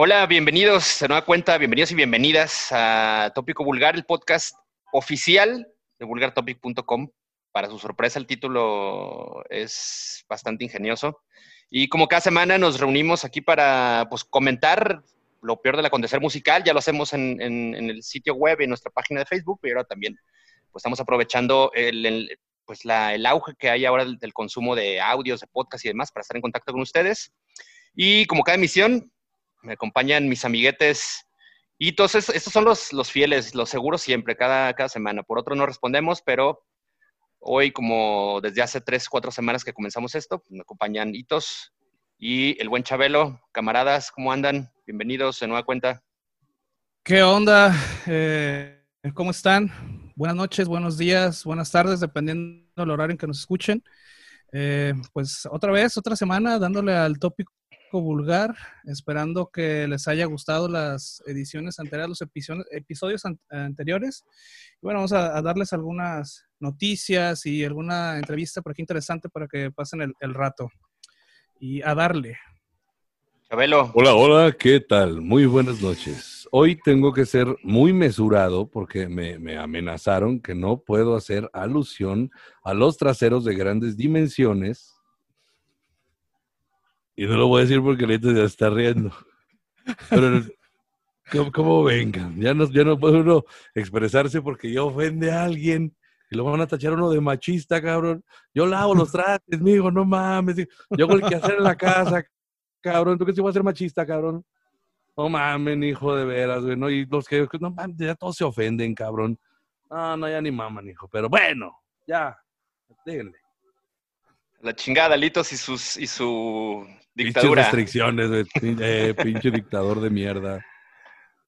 Hola, bienvenidos de nueva cuenta, bienvenidos y bienvenidas a Tópico Vulgar, el podcast oficial de vulgartopic.com. Para su sorpresa, el título es bastante ingenioso. Y como cada semana nos reunimos aquí para pues, comentar lo peor del acontecer musical. Ya lo hacemos en, el sitio web y en nuestra página de Facebook, pero ahora también pues, estamos aprovechando el, pues, el auge que hay ahora del, consumo de audios, de podcast y demás para estar en contacto con ustedes. Y como cada emisión, me acompañan mis amiguetes. Y entonces, estos son los, los fieles, los seguros siempre, cada, cada semana. Por otro no respondemos, pero hoy, como desde hace tres, cuatro semanas que comenzamos esto, me acompañan Hitos y el buen Chabelo. Camaradas, ¿cómo andan? Bienvenidos de nueva cuenta. ¿Qué onda? Eh, ¿Cómo están? Buenas noches, buenos días, buenas tardes, dependiendo del horario en que nos escuchen. Eh, pues otra vez, otra semana, dándole al tópico vulgar, esperando que les haya gustado las ediciones anteriores, los episodios, episodios anteriores. Y bueno, vamos a, darles algunas noticias y alguna entrevista por aquí interesante para que pasen el, rato. Y a darle. Chabelo. Hola, hola, ¿qué tal? Muy buenas noches. Hoy tengo que ser muy mesurado porque me, me amenazaron que no puedo hacer alusión a los traseros de grandes dimensiones y no lo voy a decir porque ahorita ya está riendo. Pero, ¿cómo, vengan? Ya no, ya no puede uno expresarse porque ya ofende a alguien y lo van a tachar uno de machista, cabrón. Yo lavo los trastes, mijo, no mames. Yo hago el que hacer en la casa, cabrón. ¿Tú qué si voy a ser machista, cabrón? No mames, hijo de veras, güey. ¿no? Y los que, no mames, ya todos se ofenden, cabrón. No, no, ya ni maman, hijo. Pero bueno, ya, déjenle. La chingada, Litos y, sus, y su Dictadura. restricciones, eh, pinche dictador de mierda.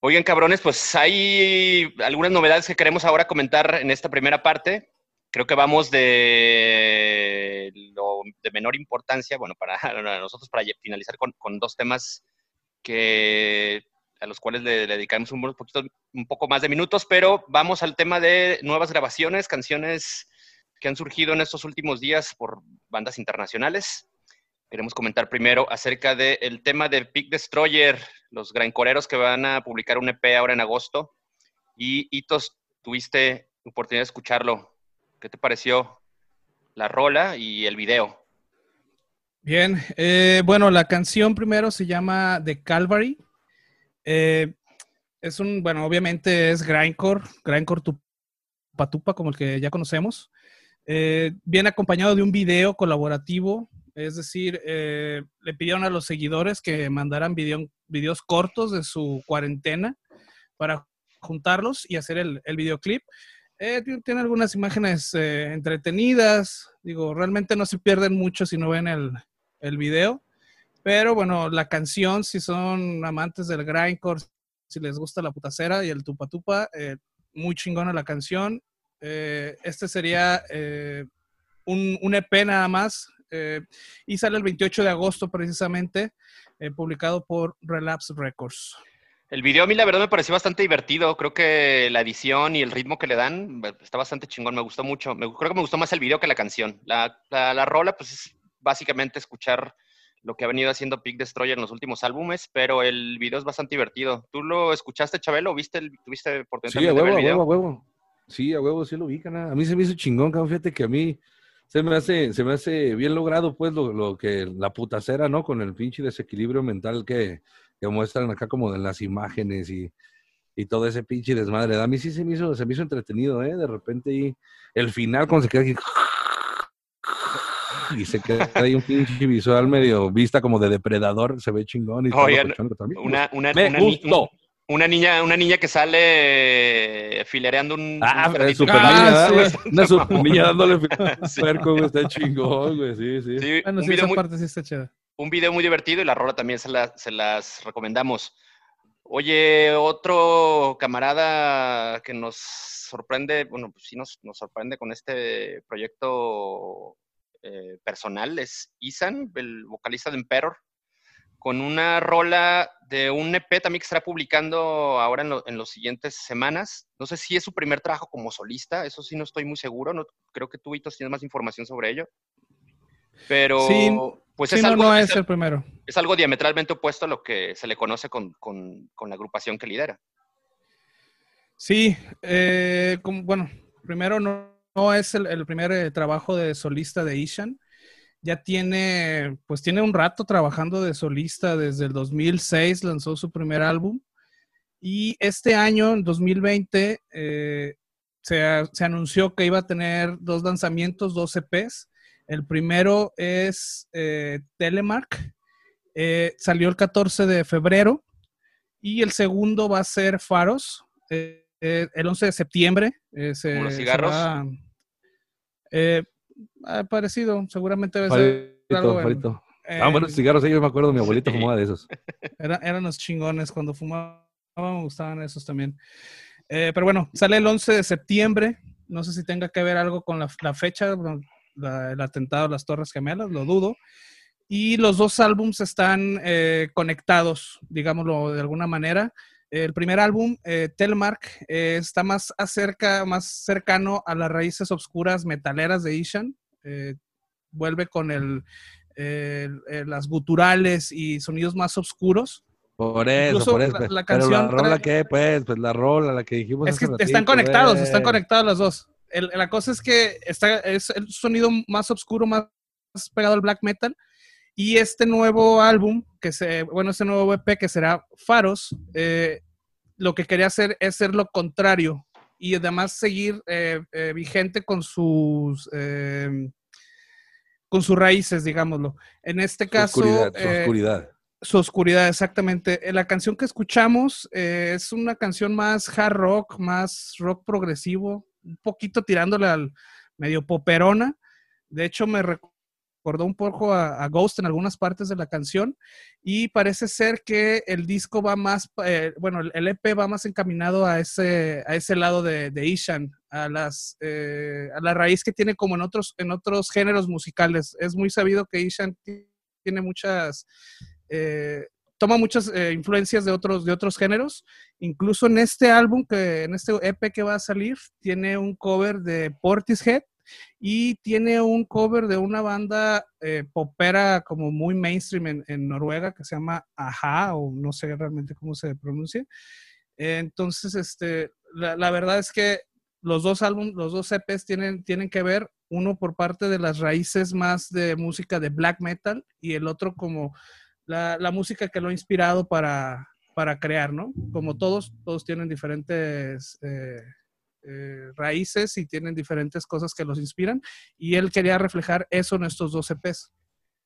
Oigan, cabrones, pues hay algunas novedades que queremos ahora comentar en esta primera parte. Creo que vamos de lo de menor importancia, bueno, para nosotros, para finalizar con, dos temas que a los cuales le, dedicamos un, poquito, un poco más de minutos, pero vamos al tema de nuevas grabaciones, canciones que han surgido en estos últimos días por bandas internacionales. Queremos comentar primero acerca del tema de Peak Destroyer, los grancoreros que van a publicar un EP ahora en agosto. Y Hitos, tuviste oportunidad de escucharlo. ¿Qué te pareció la rola y el video? Bien, eh, bueno, la canción primero se llama The Calvary. Eh, es un, bueno, obviamente es grindcore, grindcore tupa como el que ya conocemos. Eh, viene acompañado de un video colaborativo es decir, eh, le pidieron a los seguidores que mandaran videos cortos de su cuarentena para juntarlos y hacer el, videoclip. Eh, tiene algunas imágenes eh, entretenidas. Digo, realmente no se pierden mucho si no ven el, el video. Pero bueno, la canción, si son amantes del grindcore, si les gusta la putacera y el tupa tupa, muy chingona la canción. Este sería un, un, EP nada más, eh, y sale el 28 de agosto precisamente, eh, publicado por Relapse Records. El video a mí la verdad me pareció bastante divertido. Creo que la edición y el ritmo que le dan está bastante chingón. Me gustó mucho. Me, creo que me gustó más el video que la canción. La, la, rola, pues es básicamente escuchar lo que ha venido haciendo Peak Destroyer en los últimos álbumes, pero el video es bastante divertido. ¿Tú lo escuchaste, Chabelo? ¿Viste el, ¿Tuviste sí, a huevo, huevo, huevo. Sí, a huevo, sí lo vi, A mí se me hizo chingón, Fíjate que a mí se me hace, se me hace bien logrado, pues, lo, lo que la putacera, ¿no? Con el pinche desequilibrio mental que, que muestran acá como en las imágenes y, y, todo ese pinche desmadre. A mí sí se me hizo, se me hizo entretenido, ¿eh? De repente y el final cuando se queda aquí y se queda ahí un pinche visual medio vista como de depredador, se ve chingón y todo una, una, me gustó una niña, una niña que sale filereando un. Ah, un super niña, ah, Una super niña dándole sí. está chingón, güey. Sí, sí. sí bueno, un sí, video muy, parte sí está chida. Un video muy divertido y la rola también se, la, se las recomendamos. Oye, otro camarada que nos sorprende, bueno, pues sí nos, nos sorprende con este proyecto eh, personal es Isan, el vocalista de Emperor con una rola de un EP también que estará publicando ahora en, las siguientes semanas. No sé si es su primer trabajo como solista, eso sí no estoy muy seguro. No, creo que tú, Hitos, tienes más información sobre ello. Pero Sí, pues Sí, es, no, algo, no es, es el primero. es algo diametralmente opuesto a lo que se le conoce con, con- con la agrupación que lidera. Sí, eh, como- bueno, primero no, no es el, el primer eh, trabajo de solista de Ishan. Ya tiene, pues tiene un rato trabajando de solista desde el 2006, lanzó su primer álbum. Y este año, en 2020, eh, se, se anunció que iba a tener dos lanzamientos, dos EPs. El primero es eh, Telemark, eh, salió el 14 de febrero. Y el segundo va a ser Faros, el 11 de septiembre. se- ¿Como los se cigarros? va- ah, parecido, seguramente debe ser algo en- farito. en- Ah, buenos cigarros, yo me acuerdo, mi abuelito Sí. fumaba de esos. era- eran los chingones cuando fumaba, me gustaban esos también. Eh, pero bueno, sale el 11 de septiembre. No sé si tenga que ver algo con la, la fecha, bueno, la- el atentado a las Torres Gemelas, lo dudo. Y los dos álbums están eh, conectados, digámoslo de alguna manera. El primer álbum, eh, Telmark, eh, está más acerca, más cercano a las raíces oscuras metaleras de Ishan. Eh, vuelve con el, las guturales y sonidos más oscuros. Por eso, Incluso por eso. la- pues. Pero canción la rola trae- que, pues, pues la rola, la que dijimos. Es que hace están conectados, güey. están conectados las dos. El- la cosa es que está, es el sonido más oscuro, más pegado al black metal. Y este nuevo álbum, que se, bueno, este nuevo EP que será Faros, eh, lo que quería hacer es ser lo contrario y además seguir eh, eh, vigente con sus eh, con sus raíces, digámoslo. En este Su caso, oscuridad, su oscuridad. su oscuridad, exactamente. La canción que escuchamos es una canción más hard rock, más rock progresivo, un poquito tirándole al medio poperona. De hecho, me recordó un poco a, Ghost en algunas partes de la canción y parece ser que el disco va más, eh, bueno, el- EP va más encaminado a ese, a ese lado de, de Ishan, a, las, eh, a la raíz que tiene como en otros, en otros géneros musicales. Es muy sabido que Ishan ti- tiene muchas eh, toma muchas eh, influencias de otros, de otros géneros. Incluso en este álbum, que, en este EP que va a salir, tiene un cover de Portishead y tiene un cover de una banda eh, popera como muy mainstream en, Noruega que se llama Aja, o no sé realmente cómo se pronuncia. Entonces, este, la, verdad es que los dos álbumes, los dos EPs tienen, tienen que ver, uno por parte de las raíces más de música de black metal y el otro como la, la música que lo ha inspirado para, para crear, ¿no? Como todos, todos tienen diferentes eh, eh, raíces y tienen diferentes cosas que los inspiran y él quería reflejar eso en estos dos EPs.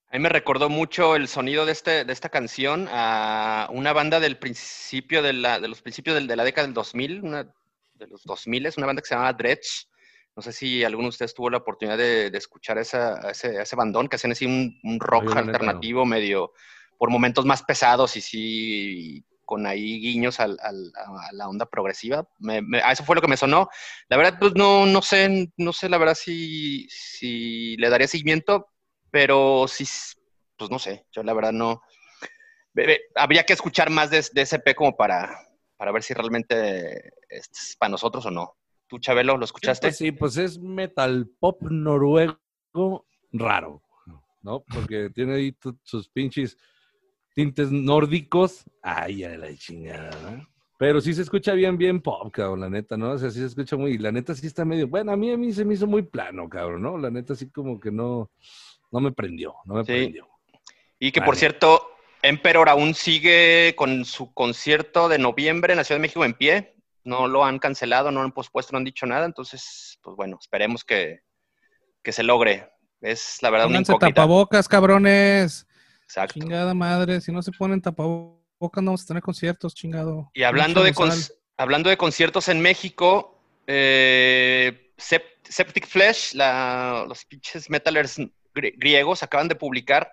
A mí me recordó mucho el sonido de, este, de esta canción a una banda del principio de, la, de los principios de la década del 2000, una, de los 2000, es una banda que se llamaba Dredge. No sé si alguno de ustedes tuvo la oportunidad de, de escuchar esa, a ese, ese bandón que hacían así un, un rock neta, no. alternativo medio, por momentos más pesados y sí con ahí guiños al- al- a, la onda progresiva. Me- me- a eso fue lo que me sonó. La verdad, pues no, no sé, no sé la verdad si, si le daría seguimiento, pero sí, pues no sé, yo la verdad no. Habría que escuchar más de, de ese P como para, para ver si realmente es para nosotros o no. ¿Tú, Chabelo, lo Sí, escuchaste? pues, sí, pues es metal pop noruego raro, ¿no? Porque tiene ahí sus pinches tintes nórdicos. Ay, a la chingada, ¿no? Pero sí se escucha bien, bien pop, cabrón, la neta, ¿no? O sea, sí se escucha muy, la neta sí está medio, bueno, a mí, a mí se me hizo muy plano, cabrón, ¿no? La neta sí como que no, no me prendió, no me Sí. prendió. Y que, Vale. por cierto, Emperor aún sigue con su concierto de noviembre en la Ciudad de México en pie. No lo han cancelado, no lo han pospuesto, no han dicho nada. Entonces, pues bueno, esperemos que, que se logre. Es la verdad una Pónganse incógnita. tapabocas, cabrones. Exacto. Chingada madre, si no se ponen tapabocas no vamos a tener conciertos, chingado. Y hablando de, hablando de conciertos en México, eh, Sep- Septic Flesh, la- los pinches metalers grie- griegos acaban de publicar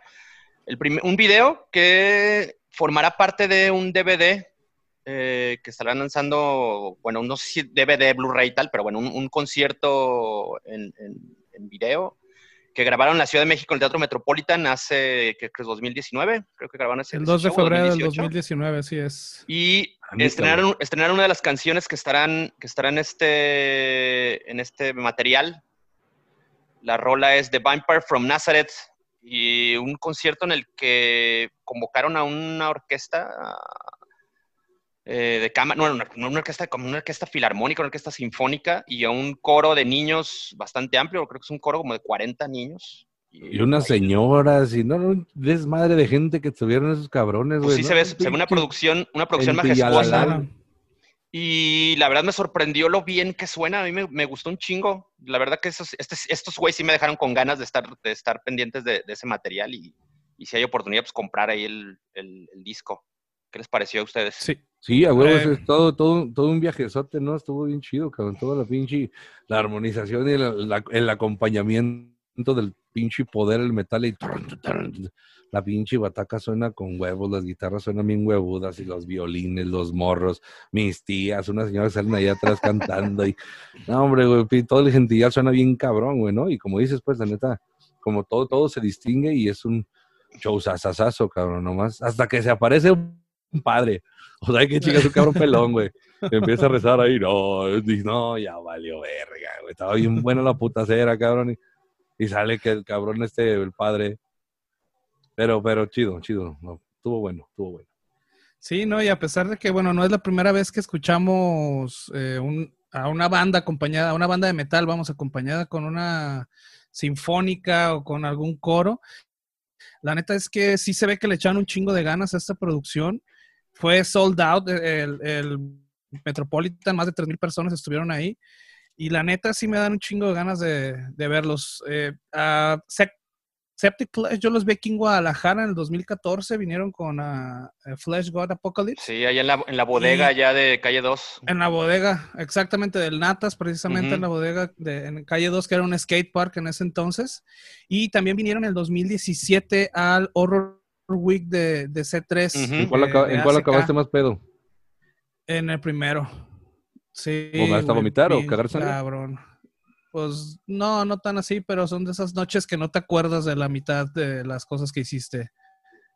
el primer- un video que formará parte de un DVD eh, que estarán lanzando, bueno, no sé si DVD, Blu-ray y tal, pero bueno, un, un concierto en, en- en video que grabaron en la Ciudad de México en el Teatro Metropolitan hace, que creo, 2019, creo que grabaron ese El 2 de febrero del 2018. 2019, así es. Y A mí estrenaron, estrenaron una de las canciones que estarán, que estarán este, en este material. La rola es The Vampire from Nazareth, y un concierto en el que convocaron a una orquesta eh, de cámara, no, no, una orquesta, como una orquesta filarmónica, una orquesta sinfónica y a un coro de niños bastante amplio, creo que es un coro como de 40 niños. Y, unas señoras, y no, no, desmadre de gente que estuvieron esos cabrones, pues güey. sí, se ve, se ve una producción, una producción majestuosa. Y la verdad me sorprendió lo bien que suena. A mí me, gustó un chingo. La verdad que esos, este, estos güeyes sí me dejaron con ganas de estar, de estar pendientes de, ese material. Y, si hay oportunidad, pues comprar ahí el, disco. ¿Qué les pareció a ustedes? Sí. Sí, a huevos, eh, es todo, todo, todo un viajezote, ¿no? Estuvo bien chido, cabrón. Toda la pinche, la armonización y el acompañamiento del pinche poder, el metal y la pinche bataca suena con huevos, las guitarras suenan bien huevudas y los violines, los morros, mis tías, unas señoras salen allá atrás cantando y, no, hombre, güey, todo el gentilidad suena bien cabrón, güey, ¿no? Y como dices, pues, la neta, como todo, todo se distingue y es un show sasasazo, cabrón, nomás, hasta que se aparece un padre, o sea, que chingas un cabrón pelón, güey. Empieza a rezar ahí, no, no, ya valió verga, güey. Estaba bien buena la puta cera, cabrón. Y, y sale que el cabrón este, el padre, pero, pero chido, chido. No, estuvo bueno, estuvo bueno. Sí, no, y a pesar de que, bueno, no es la primera vez que escuchamos eh, a una banda acompañada, a una banda de metal, vamos, acompañada con una sinfónica o con algún coro. La neta es que sí se ve que le echaron un chingo de ganas a esta producción. Fue sold out, eh, el, Metropolitan, más de 3.000 personas estuvieron ahí. Y la neta sí me dan un chingo de ganas de, verlos. Eh, Septic Flesh, yo los vi aquí en Guadalajara en el 2014, vinieron con uh, Flesh God Apocalypse. Sí, allá en la, en la bodega ya de calle 2. En la bodega, exactamente, del Natas, precisamente en la bodega de en calle 2, que era un skate park en ese entonces. Y también vinieron en el 2017 al Horror Week de, de C3. ¿En cuál, acabaste más pedo? En el primero. Sí. ¿O hasta vomitar o cagarse? Cabrón. Pues no, no tan así, pero son de esas noches que no te acuerdas de la mitad de las cosas que hiciste.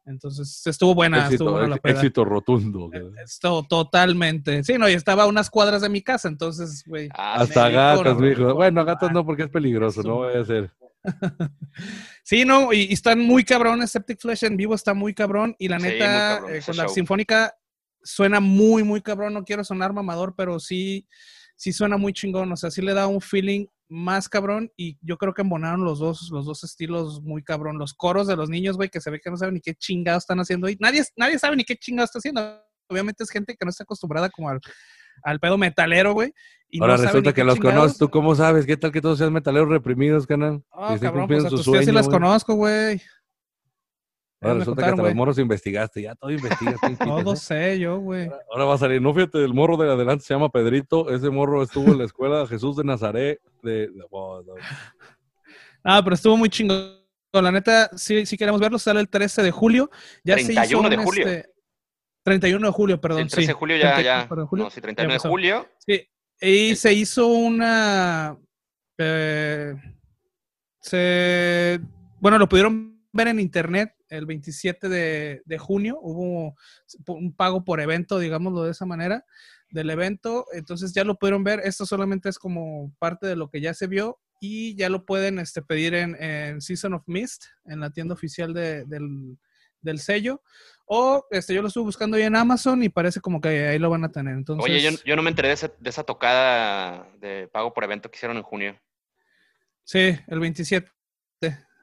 Entonces, estuvo buena, éxito, estuvo buena la Éxito rotundo. Esto, totalmente. Sí, no, y estaba a unas cuadras de mi casa, entonces, güey. Ah, Hasta gatos, dijo. Bueno, gatos no, porque es peligroso, no voy a hacer. sí, no, y, están muy cabrones. Septic Flesh en vivo está muy cabrón. Y la neta, eh, con la sinfónica suena muy, muy cabrón. No quiero sonar mamador, pero sí, sí suena muy chingón. O sea, sí le da un feeling más cabrón y yo creo que embonaron los dos, los dos estilos muy cabrón. Los coros de los niños, güey, que se ve que no saben ni qué chingados están haciendo ahí. Nadie, nadie sabe ni qué chingados está haciendo. Obviamente es gente que no está acostumbrada como al, al pedo metalero, güey. Ahora resulta que los conoces. ¿Tú cómo sabes? ¿Qué tal que todos sean metaleros reprimidos, canal? Oh, cabrón, pues a tus sí las conozco, güey. Ahora resulta que hasta los morros investigaste, ya todo investigaste. todo sé yo, güey. Ahora, va a salir, no fíjate, el morro de adelante se llama Pedrito, ese morro estuvo en la escuela Jesús de Nazaret. De, Ah, pero estuvo muy chingón. La neta, sí, sí queremos verlo, sale el 13 de julio. Ya 31 de julio. 31 de julio, perdón. El 13 de julio ya, ya. No, sí, 31 de julio. Sí, y se hizo una... Eh, se... Bueno, lo pudieron ver en internet el 27 de, junio. Hubo un pago por evento, digámoslo de esa manera, del evento. Entonces ya lo pudieron ver. Esto solamente es como parte de lo que ya se vio y ya lo pueden este, pedir en, Season of Mist, en la tienda oficial del, sello. O este, yo lo estuve buscando ahí en Amazon y parece como que ahí lo van a tener. Entonces, Oye, yo, no me enteré de, de esa tocada de pago por evento que hicieron en junio. Sí, el 27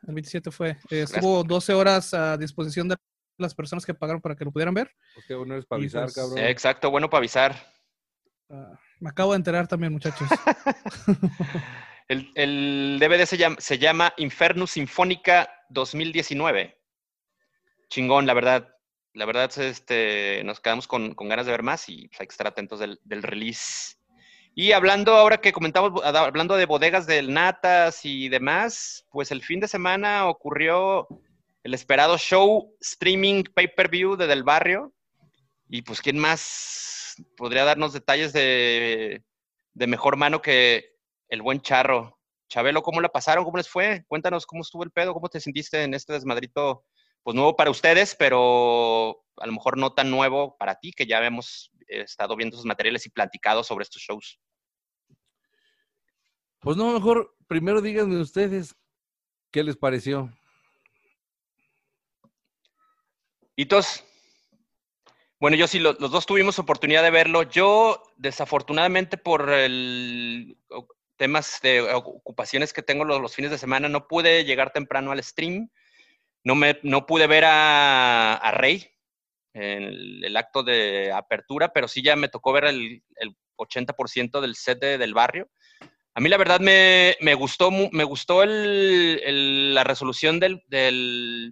el 27 fue. Eh, estuvo 12 horas a disposición de las personas que pagaron para que lo pudieran ver. Pues bueno es para avisar, pues, cabrón. exacto, bueno para avisar. Ah, me acabo de enterar también, muchachos. el, DVD se llama, se llama Infernus Sinfónica 2019. Chingón, la verdad. La verdad, este, nos quedamos con, ganas de ver más y pues, hay que estar atentos del, del release. Y hablando ahora que comentamos, hablando de bodegas del Natas y demás, pues el fin de semana ocurrió el esperado show streaming pay-per-view de Del Barrio. Y pues, ¿quién más podría darnos detalles de, de mejor mano que el buen Charro? Chabelo, ¿cómo la pasaron? ¿Cómo les fue? Cuéntanos cómo estuvo el pedo, cómo te sentiste en este desmadrito, pues nuevo para ustedes, pero a lo mejor no tan nuevo para ti, que ya hemos estado viendo sus materiales y platicado sobre estos shows. Pues no, mejor primero díganme ustedes qué les pareció. Hitos. Bueno, yo sí, los, dos tuvimos oportunidad de verlo. Yo, desafortunadamente, por el, temas de ocupaciones que tengo los, fines de semana, no pude llegar temprano al stream. No, me, no pude ver a, Rey en el, acto de apertura, pero sí ya me tocó ver el, el 80% del set del barrio. A mí la verdad me, gustó, me gustó la resolución del,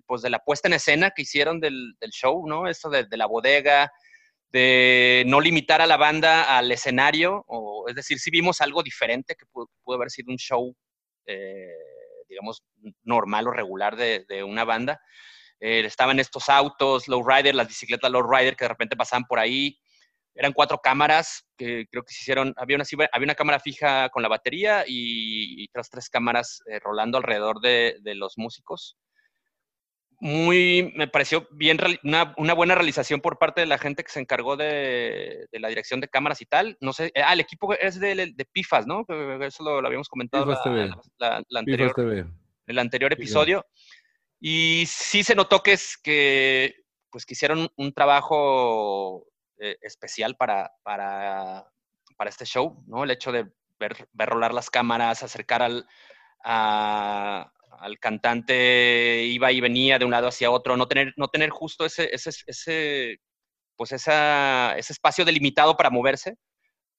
pues de la puesta en escena que hicieron del, show, ¿no? Esto de, la bodega, de no limitar a la banda al escenario, o, es decir, sí vimos algo diferente que pudo, haber sido un show, eh, digamos, normal o regular de, una banda. Eh, estaban estos autos, lowrider, las bicicletas lowrider que de repente pasaban por ahí, eran cuatro cámaras que creo que se hicieron, había una, había una cámara fija con la batería y, otras tres cámaras eh, rolando alrededor de, los músicos. Muy, me pareció bien, una, buena realización por parte de la gente que se encargó de, la dirección de cámaras y tal. No sé, ah, el equipo es de, Pifas, ¿no? Eso lo, habíamos comentado la, anterior, el anterior episodio. Y sí se notó que es que pues que hicieron un trabajo eh, especial para, para, para, este show, ¿no? El hecho de ver, ver rolar las cámaras, acercar al, al cantante, iba y venía de un lado hacia otro, no tener, no tener justo ese, ese, ese pues esa, ese espacio delimitado para moverse,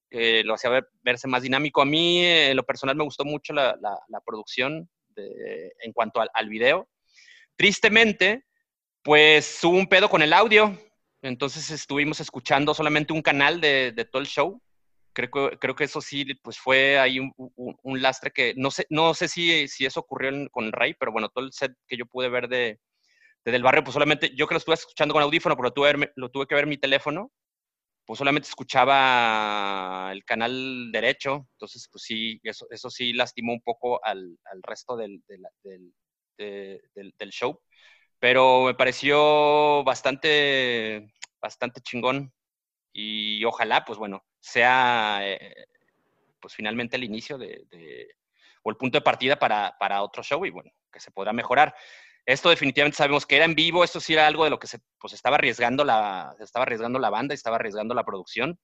lo hacía verse más dinámico. A mí, en lo personal, me gustó mucho la, la, producción de, en cuanto al, al, video. Tristemente, pues hubo un pedo con el audio. Entonces estuvimos escuchando solamente un canal de, todo el show. Creo que, creo que eso sí, pues fue ahí un, lastre que no sé, no sé si, si eso ocurrió con el Rey, pero bueno, todo el set que yo pude ver de, Del Barrio, pues solamente, yo que lo estuve escuchando con audífono, pero lo tuve, lo tuve que ver en mi teléfono, pues solamente escuchaba el canal derecho, entonces pues sí, eso, eso sí lastimó un poco al, resto del, del show pero me pareció bastante, bastante chingón y ojalá, pues bueno, sea eh, pues finalmente el inicio de, o el punto de partida para, para, otro show y bueno, que se podrá mejorar. Esto definitivamente sabemos que era en vivo, esto sí era algo de lo que se pues estaba arriesgando la, estaba arriesgando la banda, estaba arriesgando la producción.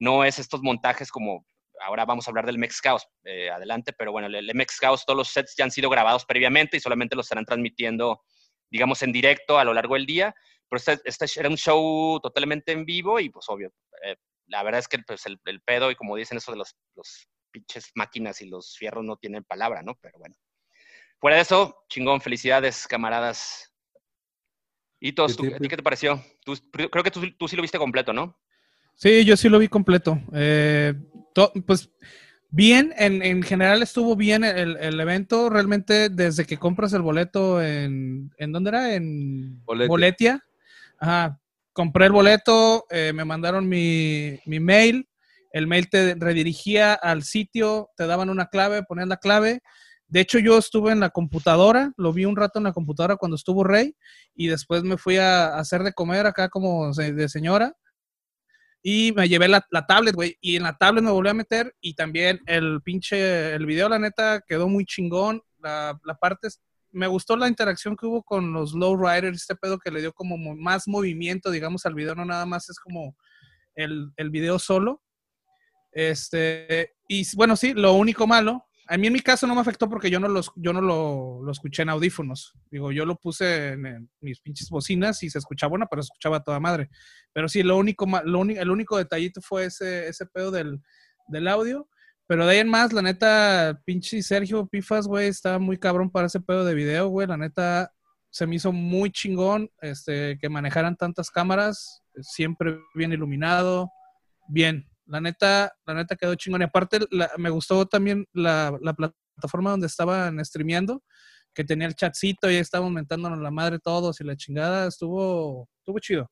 No es estos montajes como ahora vamos a hablar del Mex Chaos eh, adelante, pero bueno, el, el Chaos, todos los sets ya han sido grabados previamente y solamente los estarán transmitiendo digamos, en directo a lo largo del día, pero este, este era un show totalmente en vivo y pues obvio, eh, la verdad es que pues, el, pedo y como dicen eso de los, los pinches máquinas y los fierros no tienen palabra, ¿no? Pero bueno. Fuera de eso, chingón, felicidades, camaradas. ¿Y todos, ¿a ti qué te pareció? creo que tú, sí lo viste completo, ¿no? Sí, yo sí lo vi completo. Eh, pues Bien, en, general estuvo bien el, evento. Realmente, desde que compras el boleto en. ¿En dónde era? En Boletia. Ajá. Compré el boleto, eh, me mandaron mi, mail. El mail te redirigía al sitio, te daban una clave, ponías la clave. De hecho, yo estuve en la computadora, lo vi un rato en la computadora cuando estuvo Rey, y después me fui a hacer de comer acá como de señora y me llevé la, tablet, güey. Y en la tablet me volví a meter. Y también el pinche, el video, la neta, quedó muy chingón. La, la parte, me gustó la interacción que hubo con los lowriders, este pedo que le dio como más movimiento, digamos, al video. No nada más es como el, el video solo. Este, y bueno, sí, lo único malo a mí en mi caso no me afectó porque yo no, los, yo no lo, escuché en audífonos. Digo, yo lo puse en, mis pinches bocinas y se escuchaba bueno, pero se escuchaba toda madre. Pero sí, lo único, lo el único detallito fue ese, ese pedo del, audio. Pero de ahí en más, la neta, pinche Sergio Pifas, güey, está muy cabrón para ese pedo de video, güey. La neta, se me hizo muy chingón este, que manejaran tantas cámaras, siempre bien iluminado, bien. La neta, la neta quedó chingón. Y aparte, me gustó también la, plataforma donde estaban streameando, que tenía el chatcito y estaba aumentándonos la madre todos y la chingada. Estuvo, estuvo chido.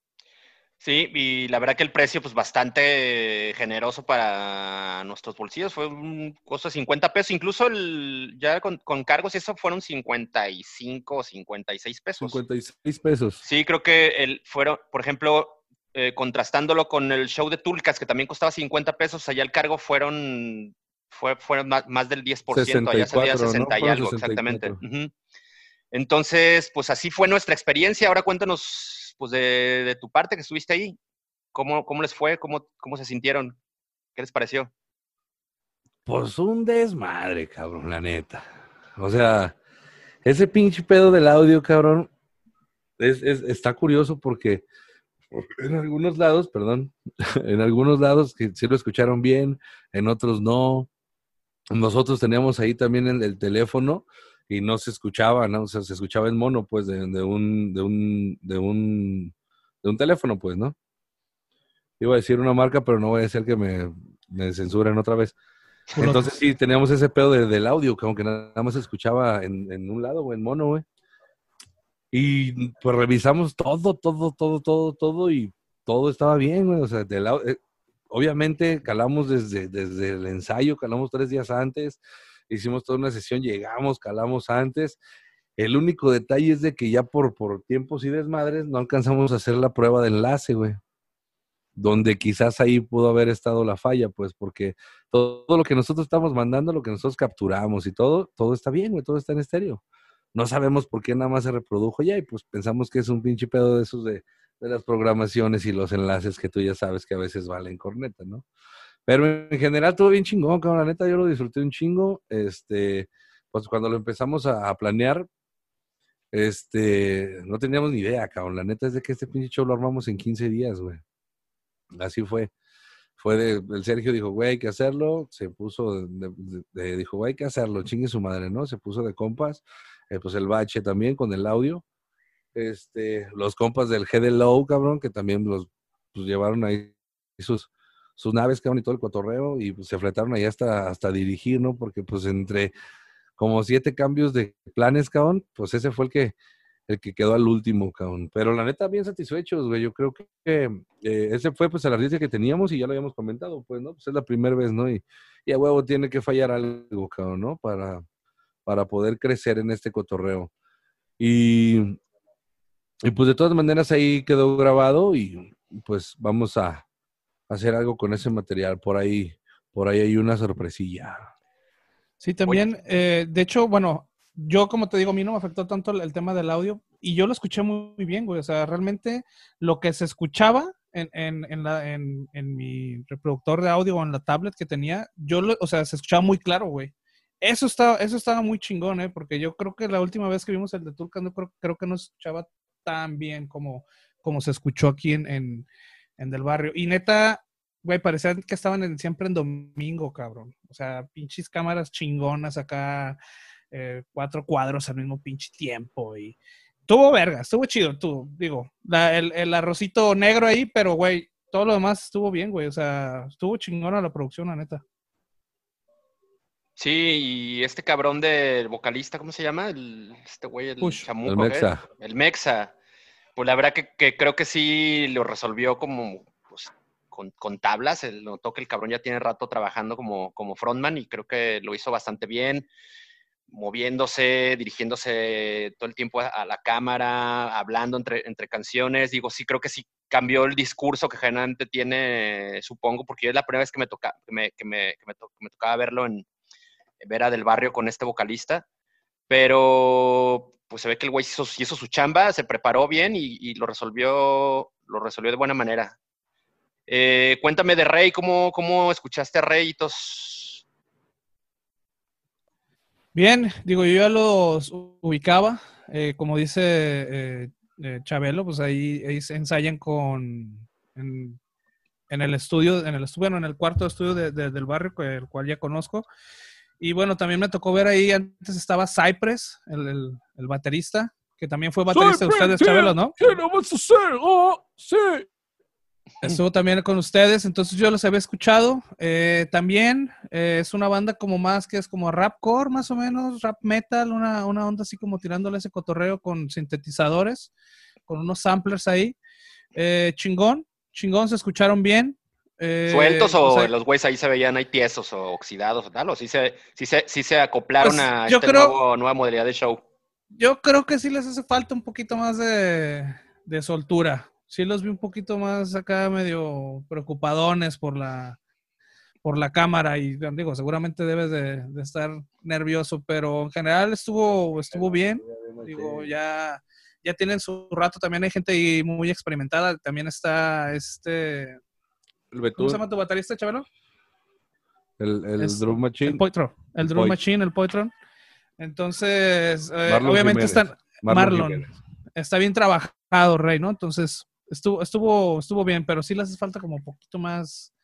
Sí, y la verdad que el precio, pues bastante generoso para nuestros bolsillos. Fue un costo de 50 pesos. Incluso el, ya con, cargos y eso fueron 55 o 56 pesos. 56 pesos. Sí, creo que el, fueron, por ejemplo, eh, contrastándolo con el show de Tulcas, que también costaba 50 pesos, allá el cargo fueron, fue, fueron más, del 10%, allá salía 60 y algo, exactamente. Entonces, pues así fue nuestra experiencia. Ahora cuéntanos pues de, tu parte que estuviste ahí. ¿Cómo, cómo les fue? ¿Cómo, ¿Cómo se sintieron? ¿Qué les pareció? Pues un desmadre, cabrón, la neta. O sea, ese pinche pedo del audio, cabrón, es, es- está curioso porque en algunos lados, perdón, en algunos lados que sí lo escucharon bien, en otros no. Nosotros teníamos ahí también el teléfono y no se escuchaba, ¿no? O sea, se escuchaba en mono, pues, de, de un, de un, de un, de un teléfono, pues, ¿no? Iba a decir una marca, pero no voy a decir que me, me censuren otra vez. Entonces sí, teníamos ese pedo de- del audio, que aunque nada más se escuchaba en, en un lado, güey, en mono, güey. Y pues revisamos todo, todo, todo, todo, todo, y todo estaba bien, güey. O sea, del eh, obviamente calamos desde, desde el ensayo, calamos tres días antes, hicimos toda una sesión, llegamos, calamos antes. El único detalle es de que ya por, por tiempos y desmadres no alcanzamos a hacer la prueba de enlace, güey. Donde quizás ahí pudo haber estado la falla, pues, porque todo lo que nosotros estamos mandando, lo que nosotros capturamos y todo, todo está bien, güey, todo está en estéreo. No sabemos por qué nada más se reprodujo ya y pues pensamos que es un pinche pedo de esos de, de las programaciones y los enlaces que tú ya sabes que a veces valen corneta, ¿no? Pero en general todo bien chingón, cabrón, la neta yo lo disfruté un chingo, este, pues cuando lo empezamos a, planear, este, no teníamos ni idea, cabrón, la neta es de que este pinche show lo armamos en 15 días, güey. Así fue fue de, el Sergio dijo, güey, hay que hacerlo, se puso, de, dijo, güey, hay que hacerlo, chingue su madre, ¿no? Se puso de compas, eh, pues el bache también con el audio, este, los compas del GDLOW, cabrón, que también los pues, llevaron ahí sus, sus naves, cabrón, y todo el cotorreo, y pues, se fletaron ahí hasta, hasta dirigir, ¿no? Porque pues entre como siete cambios de planes, cabrón, pues ese fue el que, el que quedó al último, cabrón. Pero la neta, bien satisfechos, güey. Yo creo que eh, ese fue pues el artista que teníamos y ya lo habíamos comentado, pues, ¿no? Pues es la primera vez, ¿no? Y, y a huevo tiene que fallar algo, cabrón, ¿no? Para, para poder crecer en este cotorreo. Y, y pues de todas maneras ahí quedó grabado y pues vamos a hacer algo con ese material. Por ahí, por ahí hay una sorpresilla. Sí, también, eh, de hecho, bueno, yo como te digo, a mí no me afectó tanto el, el tema del audio y yo lo escuché muy, muy bien, güey. O sea, realmente lo que se escuchaba en, en, en, la, en, en mi reproductor de audio o en la tablet que tenía, yo, lo, o sea, se escuchaba muy claro, güey. Eso estaba, eso estaba muy chingón, ¿eh? Porque yo creo que la última vez que vimos el de Turcas, no creo, creo que no se escuchaba tan bien como, como se escuchó aquí en, en, Del Barrio. Y neta, güey, parecía que estaban en- siempre en domingo, cabrón. O sea, pinches cámaras chingonas acá, eh, cuatro cuadros al mismo pinche tiempo. Y tuvo verga, estuvo chido, tú, digo, la- el, el arrocito negro ahí, pero güey, todo lo demás estuvo bien, güey. O sea, estuvo chingona la producción, la neta. Sí, y este cabrón del vocalista, ¿cómo se llama? El, este güey, el Push. chamuco. El. Mexa. El Mexa. Pues la verdad que, creo que sí lo resolvió como pues, con, tablas. Notó que el cabrón ya tiene rato trabajando como, frontman y creo que lo hizo bastante bien, moviéndose, dirigiéndose todo el tiempo a, la cámara, hablando entre, canciones. Digo, sí, creo que sí cambió el discurso que generalmente tiene, supongo, porque es la primera vez que me, me tocaba verlo en Vera del Barrio con este vocalista. Pero pues se ve que el güey hizo, su chamba, se preparó bien y, y lo resolvió lo resolvió de buena manera. Eh, cuéntame de Rey, ¿cómo, ¿cómo escuchaste a Reyitos? Bien, digo, yo ya los ubicaba. eh, como dice eh, eh, Chabelo, pues ahí, ahí ensayan con. En, el estudio, en el bueno, en el cuarto estudio de- de- del barrio, el cual ya conozco. Y bueno, también me tocó ver ahí, antes estaba Cypress, el, el- el baterista, que también fue baterista de ustedes, Chabelo, ¿no? ¿Qué no vas a hacer? Oh, sí. Estuvo también con ustedes, entonces yo los había escuchado. Eh, también eh, es una banda como más que es como rapcore, más o menos, rap metal, una, una onda así como tirándole ese cotorreo con sintetizadores, con unos samplers ahí. Eh, chingón, chingón, se escucharon bien. Eh, ¿Sueltos o, o sea, los güeyes ahí se veían ahí tiesos o oxidados o tal? ¿O sí se, sí se, sí se acoplaron Pues, a esta nueva modalidad de show? Yo creo que sí les hace falta un poquito más de, de soltura. Sí los vi un poquito más acá medio preocupadones por la, por la cámara y digo, seguramente debes de, de estar nervioso, pero en general estuvo, estuvo bien. Digo, ya, ya tienen su rato, también hay gente ahí muy experimentada, también está este... El ¿Cómo Betún, se llama tu baterista, Chabelo? el, el Es- Drum Machine. El Poitro, el Drum Poit- Machine, el Poitron. Entonces, eh, obviamente están, Marlon. Está bien trabajado, Rey, ¿no? Entonces, estuvo, estuvo, estuvo bien, pero sí le hace falta como un poquito más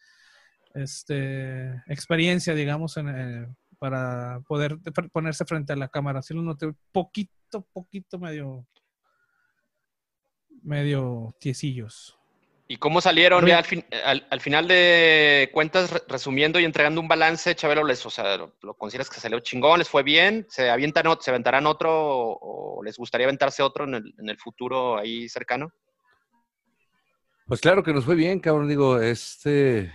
este, experiencia, digamos, en, eh, para poder ponerse frente a la cámara. Sí lo noté poquito, poquito medio, medio tiesillos. ¿Y cómo salieron ya al, fin- al- al final de cuentas, re- resumiendo y entregando un balance, Chabelo, les, o sea, lo, lo consideras que salió chingón, les fue bien? ¿Se avientan, ot- se aventarán otro o, o les gustaría aventarse otro en el, en el futuro ahí cercano? Pues claro que nos fue bien, cabrón. Digo, este.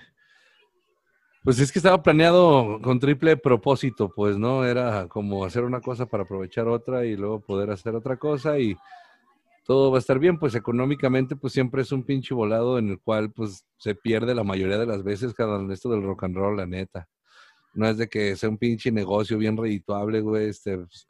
Pues es que estaba planeado con triple propósito, pues, ¿no? Era como hacer una cosa para aprovechar otra y luego poder hacer otra cosa y todo va a estar bien. Pues económicamente, pues siempre es un pinche volado en el cual, pues, se pierde la mayoría de las veces, en esto del rock and roll, la neta. No es de que sea un pinche negocio bien redituable, güey, este, pues,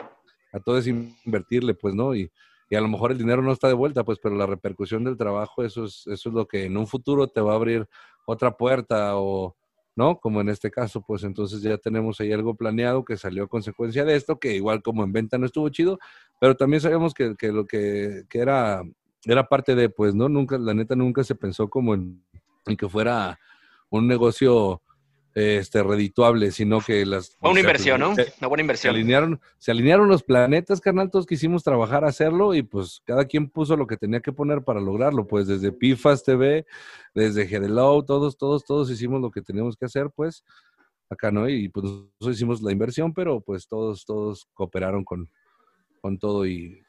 a todo es invertirle, pues, ¿no? Y, y a lo mejor el dinero no está de vuelta, pues, pero la repercusión del trabajo, eso es, eso es lo que en un futuro te va a abrir otra puerta o, ¿no? Como en este caso, pues entonces ya tenemos ahí algo planeado que salió a consecuencia de esto, que igual como en venta no estuvo chido, pero también sabemos que, que lo que, que era, era parte de, pues, ¿no? Nunca, la neta nunca se pensó como en, en que fuera un negocio este, redituable, sino que las... Fue una se- inversión, ¿no? se- Una buena se inversión. alinearon, se alinearon los planetas, carnal, todos quisimos trabajar, hacerlo y pues cada quien puso lo que tenía que poner para lograrlo, pues desde Pifas TV, desde Hedelow, todos, todos, todos hicimos lo que teníamos que hacer, pues acá, ¿no? Y pues nosotros hicimos la inversión, pero pues todos, todos cooperaron con, con todo y,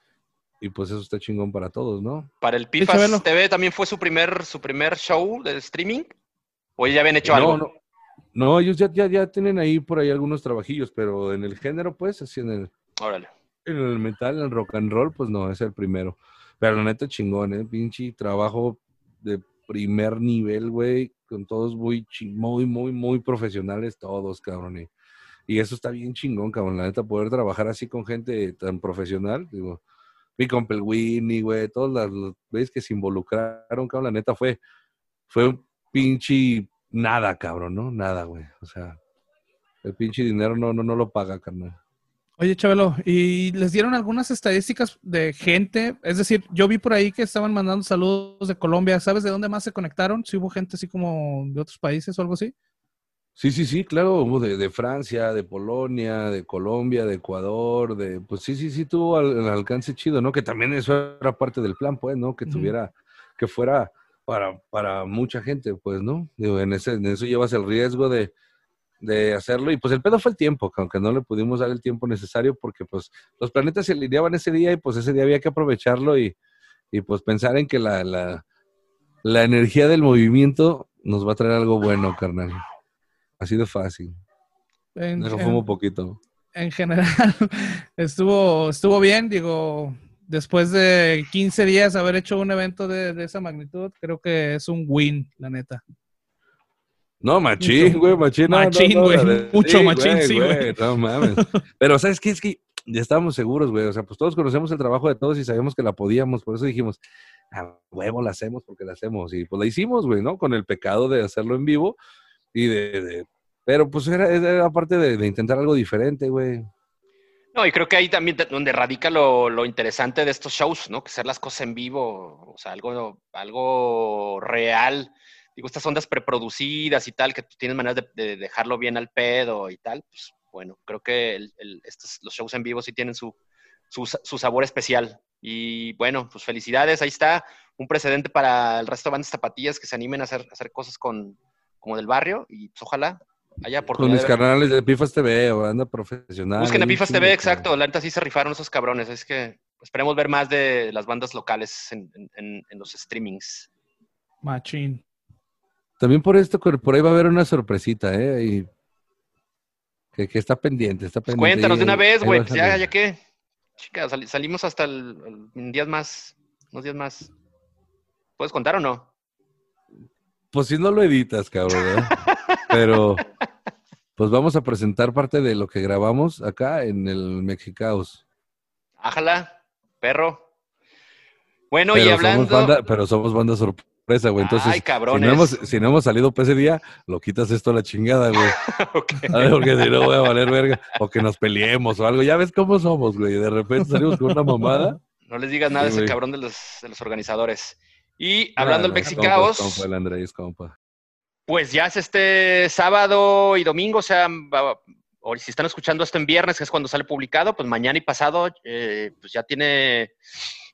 y pues eso está chingón para todos, ¿no? ¿Para el Sí. Pifas TV también fue su primer, su primer show de streaming? ¿O ya habían hecho no, algo? no, no, ellos ya, ya, ya tienen ahí por ahí algunos trabajillos, pero en el género, pues, así en el, Órale. En el metal, en el rock and roll, pues no, es el primero. Pero la neta chingón, ¿eh? Pinche trabajo de primer nivel, güey, con todos muy, muy, muy, muy profesionales todos, cabrón. Y, y eso está bien chingón, cabrón. La neta, poder trabajar así con gente tan profesional, digo, mi compa el Winnie, güey, todos las- que se involucraron, cabrón, la neta fue, fue un pinche nada, cabrón, ¿no? Nada, güey. O sea, el pinche dinero no, no, no lo paga, carnal. Oye, Chabelo, ¿y les dieron algunas estadísticas de gente? Es decir, yo vi por ahí que estaban mandando saludos de Colombia. ¿Sabes de dónde más se conectaron? Si hubo gente así como de otros países o algo así. Sí, sí, sí, claro, hubo de, de Francia, de Polonia, de Colombia, de Ecuador, de, pues sí, sí, sí, tuvo al, al alcance chido, ¿no? Que también eso era parte del plan, pues, ¿no? Que tuviera, que fuera para, para mucha gente, pues, ¿no? Digo, en, ese, en eso llevas el riesgo de, de hacerlo y pues el pedo fue el tiempo, que aunque no le pudimos dar el tiempo necesario porque pues los planetas se alineaban ese día y pues ese día había que aprovecharlo y, y pues pensar en que la, la, la energía del movimiento nos va a traer algo bueno, carnal. Así de fácil. En, en- fumo poquito. en general, estuvo, estuvo bien. Digo, después de 15 días haber hecho un evento de, de esa magnitud, creo que es un win, la neta. No, machín, güey, machín. no, machín, no, güey, mucho machín, sí, güey. No mames. Pero, ¿sabes qué? Es que ya estábamos seguros, güey. O sea, pues todos conocemos el trabajo de todos y sabíamos que la podíamos. Por eso dijimos, a huevo la hacemos porque la hacemos. Y pues la hicimos, güey, ¿no? Con el pecado de hacerlo en vivo y de. pero pues era, era parte de, intentar algo diferente, güey. No, y creo que ahí también donde radica lo, lo interesante de estos shows, ¿no? Que hacer las cosas en vivo, o sea, algo, algo real. Digo, estas ondas preproducidas y tal, que tú tienes maneras de, de dejarlo bien al pedo y tal, pues bueno, creo que estos, los shows en vivo sí tienen su, su, sa- su sabor especial. Y bueno, pues felicidades, ahí está un precedente para el resto de bandas zapatillas que se animen a hacer, a hacer cosas con, como del barrio y pues ojalá haya Con oportunidad. mis canales de Pifas TV o banda profesional. Busquen a Pifas TV, exacto. La neta sí se rifaron esos cabrones. Es que esperemos ver más de las bandas locales en, en- los streamings. Machín. También por esto, por por ahí va a haber una sorpresita, ¿eh? Y que, que está pendiente, está Pues pendiente. cuéntanos de una vez, güey. Pues ya, ya que. Chica, sali- salimos hasta el, el- días más. Unos días más. ¿Puedes contar o no? Pues si no lo editas, cabrón. ¿eh? Pero, pues vamos a presentar parte de lo que grabamos acá en el Mexicaos. Ájala, perro. Bueno, pero y hablando. Somos banda, pero somos banda sorpresa, güey. Entonces, Ay, cabrones. Si, no hemos, si no hemos salido para ese día, lo quitas esto a la chingada, güey. A ver, porque si no voy a valer verga. O que nos peleemos o algo. Ya ves cómo somos, güey. De repente salimos con una mamada. No les digas nada a Sí, ese güey. cabrón de los, de los organizadores. Y hablando del Mexicaos, Compa, compa, el Andrés, compa. pues ya es este sábado y domingo, o sea, o si están escuchando esto en viernes, que es cuando sale publicado, pues mañana y pasado, eh, pues ya tiene,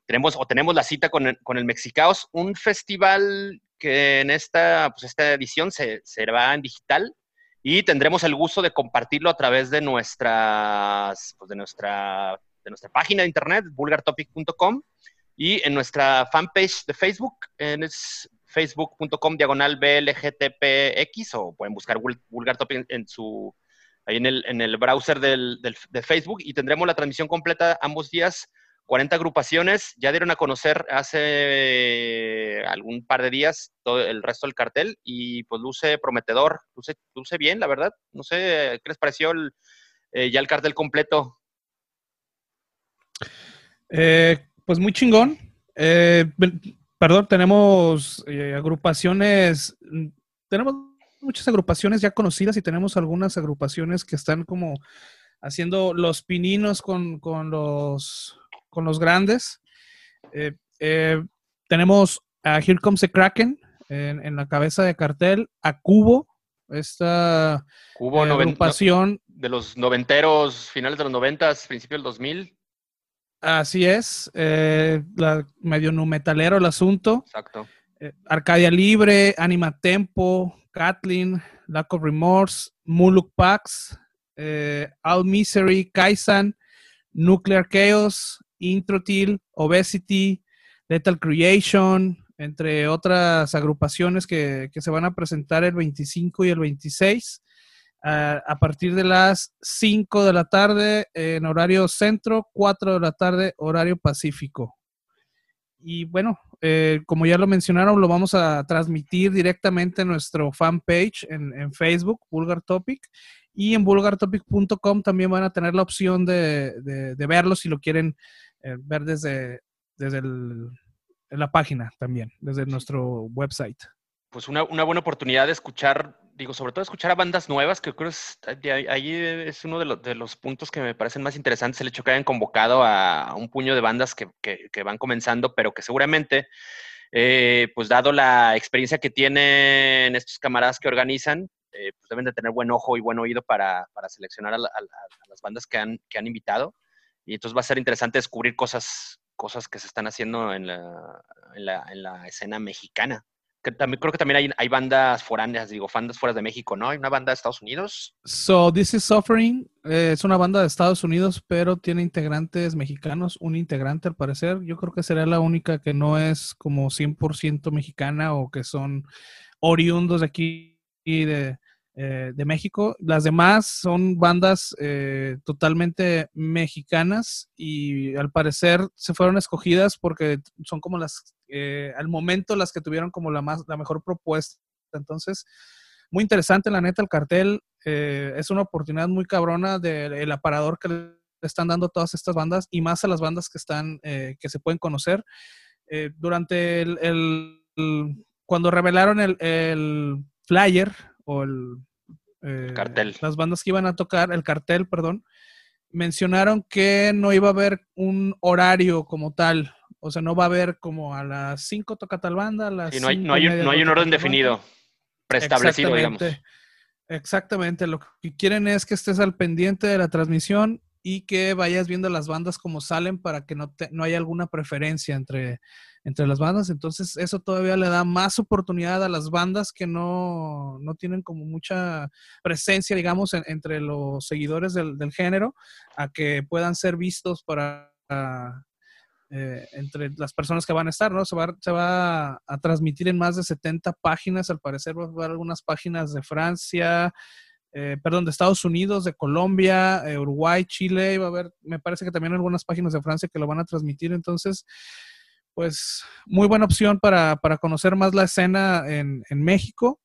tenemos o tenemos la cita con el, con el Mexicaos, un festival que en esta, pues esta edición se, se va en digital y tendremos el gusto de compartirlo a través de nuestras, pues de nuestra, de nuestra página de internet, vulgartopic.com y en nuestra fanpage de Facebook, en facebook.com diagonal BLGTPX o pueden buscar Vul- Vulgar Topic en, su ahí en el, en el browser del, del- de Facebook y tendremos la transmisión completa ambos días. 40 agrupaciones, ya dieron a conocer hace algún par de días todo el resto del cartel y pues luce prometedor, luce, luce bien, la verdad. No sé, ¿qué les pareció eh, ya el cartel completo? Eh, pues muy chingón. Eh, perdón, tenemos eh, agrupaciones, tenemos muchas agrupaciones ya conocidas y tenemos algunas agrupaciones que están como haciendo los pininos con, con los, con los grandes. Eh, eh, tenemos a Here Comes the Kraken en, en la cabeza de cartel, a Cubo, esta eh, noven- no- agrupación de los noventeros, finales de los noventas, principio del 2000. Así es, eh, la, medio nu metalero el asunto. Exacto. Eh, Arcadia Libre, Anima Tempo, Kathleen, Lack of Remorse, Muluk Pax, eh, All Misery, Kaisan, Nuclear Chaos, Introtil, Obesity, Lethal Creation, entre otras agrupaciones que, que se van a presentar el 25 y el 26 a, a partir de las 5 de la tarde en horario centro, 4 de la tarde horario pacífico. Y bueno, eh, como ya lo mencionaron, lo vamos a transmitir directamente en nuestro fanpage en, en Facebook, Vulgar Topic. Y en vulgartopic.com también van a tener la opción de, de- verlo si lo quieren eh, ver desde, desde la página también, desde nuestro website. pues una, una buena oportunidad de escuchar, digo, sobre todo escuchar a bandas nuevas, que creo de ahí es uno de, los- puntos que me parecen más interesantes, el hecho que hayan convocado a, un puño de bandas que, que- que van comenzando, pero que seguramente, eh, pues dado la experiencia que tienen estos camaradas que organizan, eh, pues deben de tener buen ojo y buen oído para, para seleccionar a las bandas que han, que han invitado. Y entonces va a ser interesante descubrir cosas, cosas que se están haciendo en la, en la, en la escena mexicana que también, creo que también hay, hay bandas foráneas, digo, bandas fuera de México, ¿no? Hay una banda de Estados Unidos. So, This is Suffering eh, es una banda de Estados Unidos, pero tiene integrantes mexicanos, un integrante al parecer. Yo creo que será la única que no es como 100% mexicana o que son oriundos de aquí de, eh, de México. Las demás son bandas eh, totalmente mexicanas y al parecer se fueron escogidas porque son como las, eh, al momento las que tuvieron como la, más, la mejor propuesta. Entonces, muy interesante, la neta, el cartel. eh, es una oportunidad muy cabrona del aparador que le están dando todas estas bandas y más a las bandas que están, que se pueden conocer. Durante el, cuando revelaron el, el flyer o el, eh, cartel. las bandas que iban a tocar, el cartel, perdón, mencionaron que no iba a haber un horario como tal. O sea, no va a haber como a las 5 toca tal banda, a las Sí, no hay, no hay, no hay un orden definido, preestablecido, digamos. Exactamente. Exactamente. Lo que quieren es que estés al pendiente de la transmisión y que vayas viendo las bandas como salen para que no, te- no haya alguna preferencia entre, entre las bandas. Entonces, eso todavía le da más oportunidad a las bandas que no, no tienen como mucha presencia, digamos, en- entre los seguidores del, del género, a que puedan ser vistos para eh, entre las personas que van a estar, ¿no? Se va, se va a transmitir en más de 70 páginas, al parecer va a haber algunas páginas de Francia, eh, perdón, de Estados Unidos, de Colombia, eh, Uruguay, Chile, va a haber, me parece que también algunas páginas de Francia que lo van a transmitir, entonces, pues, muy buena opción para, para conocer más la escena en, en México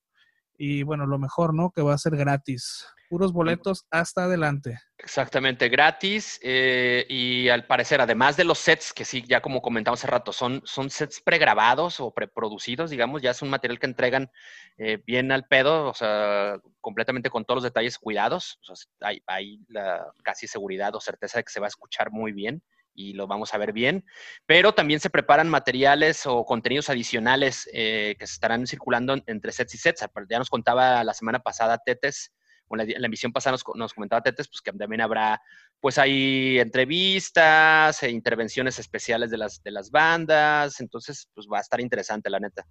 y bueno, lo mejor, ¿no? Que va a ser gratis. Puros boletos hasta adelante. Exactamente, gratis eh, y al parecer, además de los sets, que sí, ya como comentamos hace rato, son, son sets pregrabados o preproducidos, digamos, ya es un material que entregan eh, bien al pedo, o sea, completamente con todos los detalles cuidados, hay, hay la casi seguridad o certeza de que se va a escuchar muy bien y lo vamos a ver bien, pero también se preparan materiales o contenidos adicionales eh, que se estarán circulando entre sets y sets. Ya nos contaba la semana pasada Tetes, la, la emisión pasada nos, comentaba Tetes, pues que también habrá, pues hay entrevistas, e intervenciones especiales de las, de las bandas, entonces pues va a estar interesante, la neta.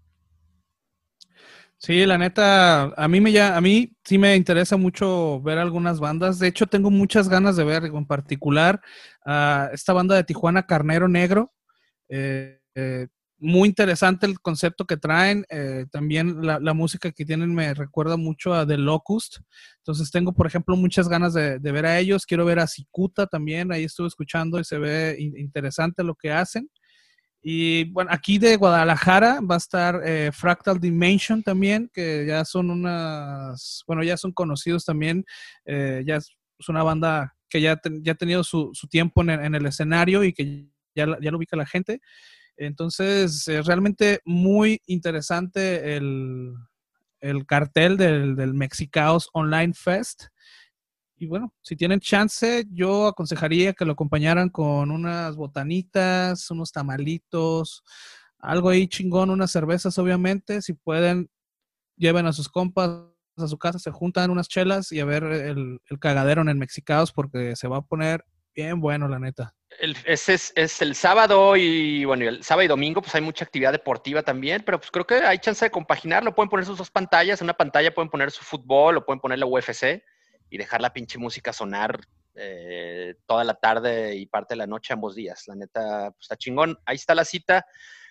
Sí, la neta, a mí me ya, a mí sí me interesa mucho ver algunas bandas. De hecho, tengo muchas ganas de ver, en particular, a esta banda de Tijuana Carnero Negro. Eh, eh, muy interesante el concepto que traen. Eh, también la, música que tienen me recuerda mucho a The Locust. Entonces tengo, por ejemplo, muchas ganas de, ver a ellos. Quiero ver a Cicuta también. Ahí estuve escuchando y se ve interesante lo que hacen. Y bueno, aquí de Guadalajara va a estar eh, Fractal Dimension también, que ya son unas, bueno, ya son conocidos también. Eh, ya es una banda que ya, ya ha tenido su, tiempo en el, escenario y que ya, ya lo ubica la gente. Entonces, es realmente muy interesante el, cartel del, del Mexicaos Online Fest. Y bueno, si tienen chance, yo aconsejaría que lo acompañaran con unas botanitas, unos tamalitos, algo ahí chingón, unas cervezas, obviamente. Si pueden, lleven a sus compas a su casa, se juntan unas chelas y a ver el, el cagadero en el Mexicaos porque se va a poner bien bueno, la neta. El, ese es, el sábado y bueno, el sábado y domingo pues hay mucha actividad deportiva también, pero pues creo que hay chance de compaginarlo. Pueden poner sus dos pantallas, en una pantalla pueden poner su fútbol o pueden poner la UFC y dejar la pinche música sonar eh, toda la tarde y parte de la noche ambos días. La neta, pues está chingón. Ahí está la cita.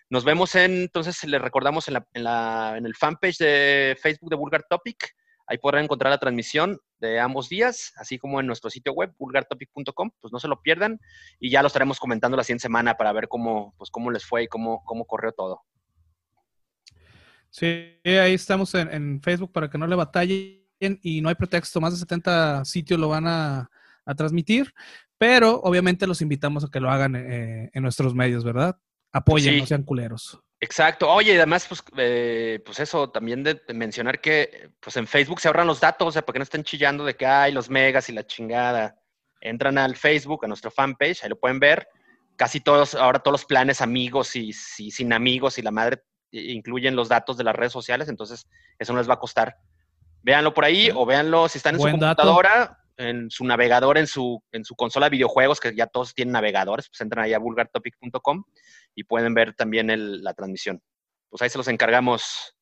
Nos vemos en, entonces les recordamos en, la, en, la, en el fanpage de Facebook de Vulgar Topic Ahí podrán encontrar la transmisión de ambos días, así como en nuestro sitio web, vulgartopic.com. Pues no se lo pierdan y ya lo estaremos comentando la siguiente semana para ver cómo, pues, cómo les fue y cómo, cómo corrió todo. Sí, ahí estamos en, Facebook para que no le batallen y no hay pretexto, más de 70 sitios lo van a, transmitir, pero obviamente los invitamos a que lo hagan eh, en nuestros medios, ¿verdad? Apoyen, no sean culeros. Exacto. Oye, y además, pues, eh, pues eso, también de, mencionar que pues en Facebook se ahorran los datos, o sea, para que no estén chillando de que hay los megas y la chingada. Entran al Facebook, a nuestro fanpage, ahí lo pueden ver. Casi todos, ahora todos los planes amigos y, sin amigos y la madre incluyen los datos de las redes sociales, entonces eso no les va a costar. Véanlo por ahí o véanlo si están en su computadora, en su navegador, en su, en su consola de videojuegos, que ya todos tienen navegadores, pues entran ahí a vulgartopic.com y pueden ver también la transmisión. Pues ahí se los encargamos.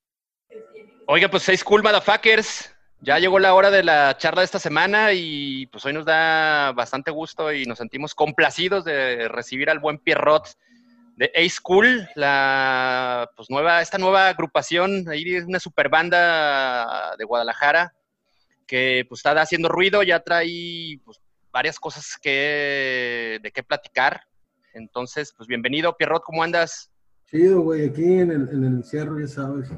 Oiga, pues seis cool motherfuckers. Ya llegó la hora de la charla de esta semana y pues hoy nos da bastante gusto y nos sentimos complacidos de recibir al buen Pierrot de A School, la pues nueva, esta nueva agrupación, ahí una super banda de Guadalajara que pues está haciendo ruido, ya trae pues, varias cosas que de qué platicar. Entonces, pues bienvenido, Pierrot, ¿cómo andas? Chido, güey, aquí en el, en el encierro, ya sabes.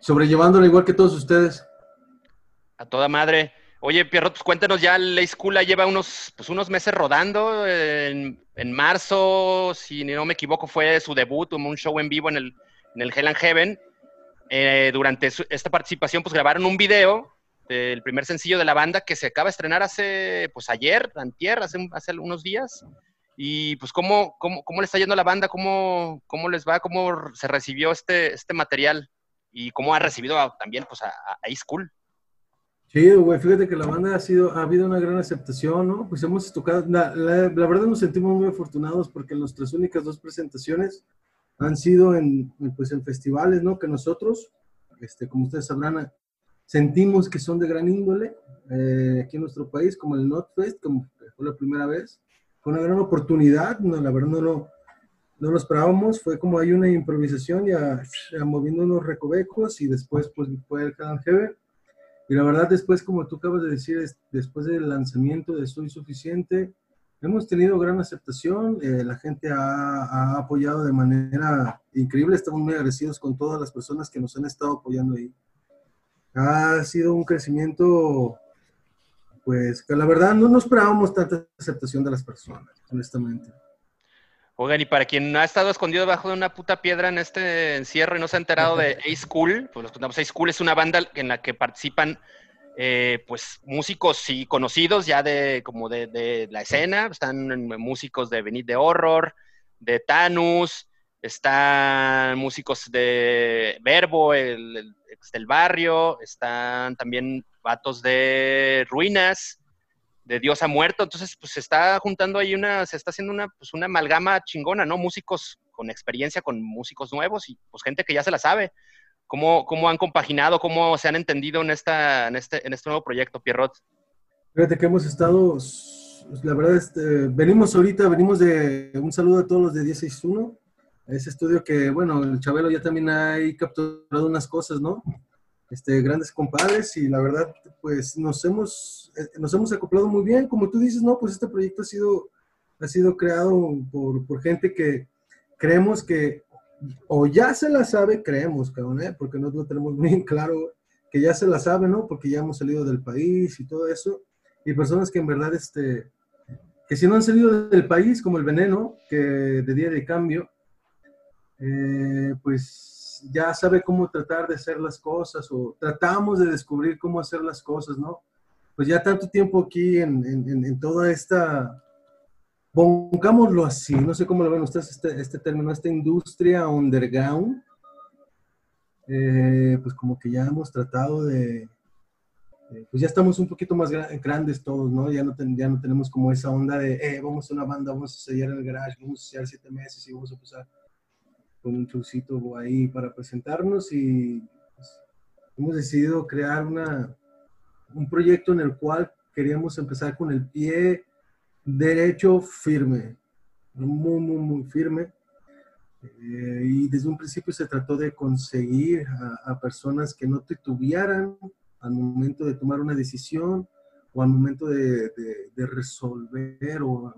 Sobrellevándolo igual que todos ustedes. A toda madre. Oye, Pierrot, pues cuéntanos ya, la escuela lleva unos, pues unos meses rodando. En, marzo, si no me equivoco, fue su debut, un show en vivo en el, en el Hell and Heaven. Eh, durante esta participación, pues grabaron un video del primer sencillo de la banda que se acaba de estrenar hace, pues ayer, antier, hace, hace unos días. Y pues, ¿cómo, cómo, cómo le está yendo a la banda? ¿Cómo, ¿Cómo les va? ¿Cómo se recibió este, este material? ¿Y cómo ha recibido también pues, a, a School? Sí, güey, fíjate que la banda ha sido, ha habido una gran aceptación, ¿no? Pues hemos tocado, la, verdad nos sentimos muy afortunados porque nuestras únicas dos presentaciones han sido en, pues en festivales, ¿no? Que nosotros, este, como ustedes sabrán, sentimos que son de gran índole eh, aquí en nuestro país, como el Notfest, como fue la primera vez una gran oportunidad, no, la verdad no lo, no lo esperábamos, fue como hay una improvisación ya, moviendo unos recovecos y después pues fue el Canal. Y la verdad después, como tú acabas de decir, después del lanzamiento de Soy Suficiente, hemos tenido gran aceptación, eh, la gente ha, ha, apoyado de manera increíble, estamos muy agradecidos con todas las personas que nos han estado apoyando ahí. Ha sido un crecimiento pues que la verdad no nos esperábamos tanta aceptación de las personas, honestamente. Oigan, y para quien ha estado escondido debajo de una puta piedra en este encierro y no se ha enterado de A-School, pues los contamos, A-School es una banda en la que participan eh, pues músicos sí conocidos ya de como de, la escena, están músicos de Benit de Horror, de Thanos, están músicos de Verbo, el, del barrio, están también vatos de Ruinas, de Dios ha muerto, entonces pues se está juntando ahí una, se está haciendo una, pues una amalgama chingona, ¿no? Músicos con experiencia, con músicos nuevos y pues gente que ya se la sabe. ¿Cómo, cómo han compaginado, cómo se han entendido en, esta, en, este, en este nuevo proyecto, Pierrot? Fíjate que hemos estado, la verdad, este, venimos ahorita, venimos de un saludo a todos los de 161, ese estudio que, bueno, el Chabelo ya también ha capturado unas cosas, ¿no? Este, grandes compadres y la verdad, pues nos hemos, eh, nos hemos acoplado muy bien. Como tú dices, no, pues este proyecto ha sido, ha sido creado por, gente que creemos que o ya se la sabe, creemos, cabrón, ¿eh? porque no lo tenemos bien claro que ya se la sabe, ¿no? Porque ya hemos salido del país y todo eso. Y personas que en verdad, este, que si no han salido del país, como el veneno, que de día de cambio, eh, pues ya sabe cómo tratar de hacer las cosas o tratamos de descubrir cómo hacer las cosas, ¿no? Pues ya tanto tiempo aquí en, en, toda esta, pongámoslo así, no sé cómo lo ven ustedes este, este término, esta industria underground, eh, pues como que ya hemos tratado de, pues ya estamos un poquito más grandes todos, ¿no? Ya no, ya no tenemos como esa onda de, eh, vamos a una banda, vamos a sellar en el garage, vamos a sellar siete meses y vamos a empezar con un showcito ahí para presentarnos y pues, hemos decidido crear una, un proyecto en el cual queríamos empezar con el pie derecho firme, muy, muy, muy firme. Eh, y desde un principio se trató de conseguir a, personas que no titubearan al momento de tomar una decisión o al momento de, resolver o,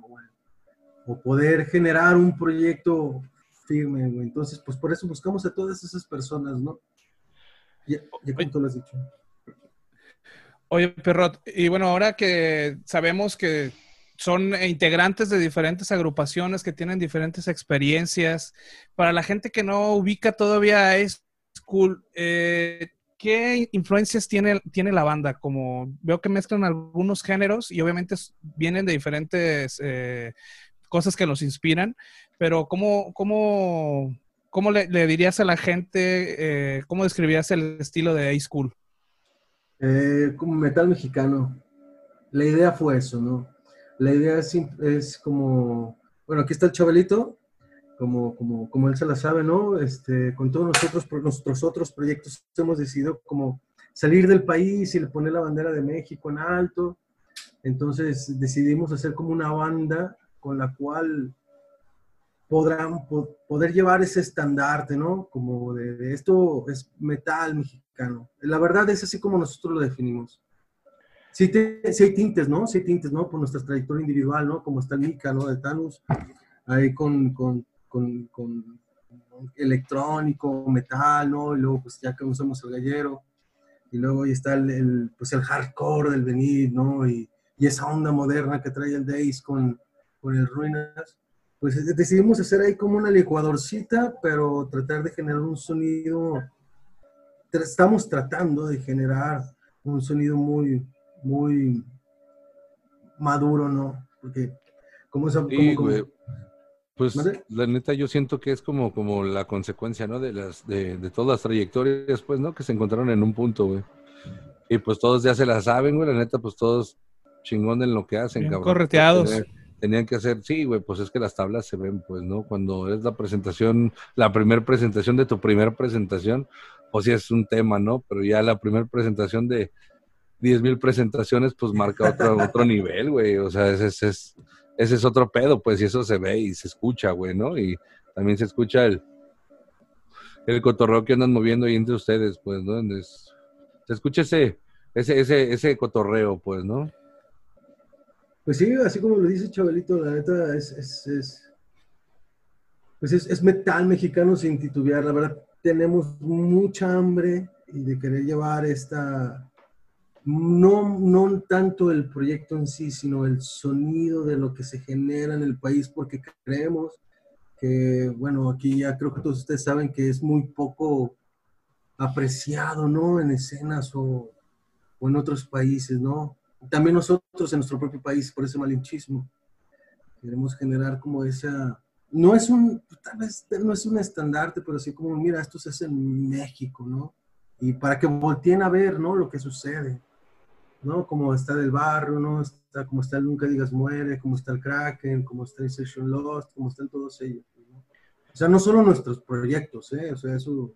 o, poder generar un proyecto firme, Entonces, pues por eso buscamos a todas esas personas, ¿no? Ya, ya como tú lo has dicho. Oye, Perrot, y bueno, ahora que sabemos que son integrantes de diferentes agrupaciones que tienen diferentes experiencias, para la gente que no ubica todavía es cool, eh, ¿qué influencias tiene, tiene la banda? Como veo que mezclan algunos géneros y obviamente vienen de diferentes eh, cosas que los inspiran, pero ¿cómo, cómo, cómo le, dirías a la gente, eh, cómo describirías el estilo de A-School? Eh, como metal mexicano. La idea fue eso, ¿no? La idea es, es como, bueno, aquí está el chavalito, como, como, como él se la sabe, ¿no? Este, con todos nosotros, nuestros otros proyectos hemos decidido como salir del país y poner la bandera de México en alto. Entonces decidimos hacer como una banda con la cual podrán poder llevar ese estandarte, ¿no? Como de, esto es metal mexicano. La verdad es así como nosotros lo definimos. Sí, hay tintes, ¿no? Sí hay tintes, ¿no? Por nuestra trayectoria individual, ¿no? Como está Nika, ¿no? De Thanos, ahí con, con, con, con, electrónico, metal, ¿no? Y luego, pues ya que usamos el gallero, y luego ahí está el, pues el hardcore del venir, ¿no? Y, y esa onda moderna que trae el Days con, por el Ruinas, pues decidimos hacer ahí como una licuadorcita, pero tratar de generar un sonido, estamos tratando de generar un sonido muy, muy maduro, ¿no? Porque, como es... Pues la neta yo siento que es como, como la consecuencia, ¿no? De las, de, de todas las trayectorias, pues, ¿no? Que se encontraron en un punto, güey. Y pues todos ya se la saben, güey. La neta, pues todos chingón en lo que hacen, cabrón. Correteados tenían que hacer, sí, güey, pues es que las tablas se ven, pues, ¿no? Cuando es la presentación, la primera presentación de tu primera presentación, pues sí es un tema, ¿no? Pero ya la primera presentación de 10 mil presentaciones, pues marca otro, otro nivel, güey. O sea, ese, es ese es otro pedo, pues, y eso se ve y se escucha, güey, ¿no? Y también se escucha el, el cotorreo que andan moviendo ahí entre ustedes, pues, ¿no? se escucha ese, ese, ese, ese cotorreo, pues, ¿no? Pues sí, así como lo dice Chabelito, la neta es, es, es pues es, metal mexicano sin titubear. La verdad, tenemos mucha hambre y de querer llevar esta, no, no tanto el proyecto en sí, sino el sonido de lo que se genera en el país, porque creemos que, bueno, aquí ya creo que todos ustedes saben que es muy poco apreciado, ¿no? En escenas o, o en otros países, ¿no? También nosotros en nuestro propio país, por ese malinchismo. Queremos generar como esa, no es un, tal vez no es un estandarte, pero sí como, mira, esto se hace en México, ¿no? Y para que volteen a ver, ¿no? Lo que sucede, ¿no? Como está del barrio, ¿no? Está, como está el Nunca Digas Muere, como está el Kraken, como está el Session Lost, como están todos ellos, ¿no? O sea, no solo nuestros proyectos, ¿eh? O sea, eso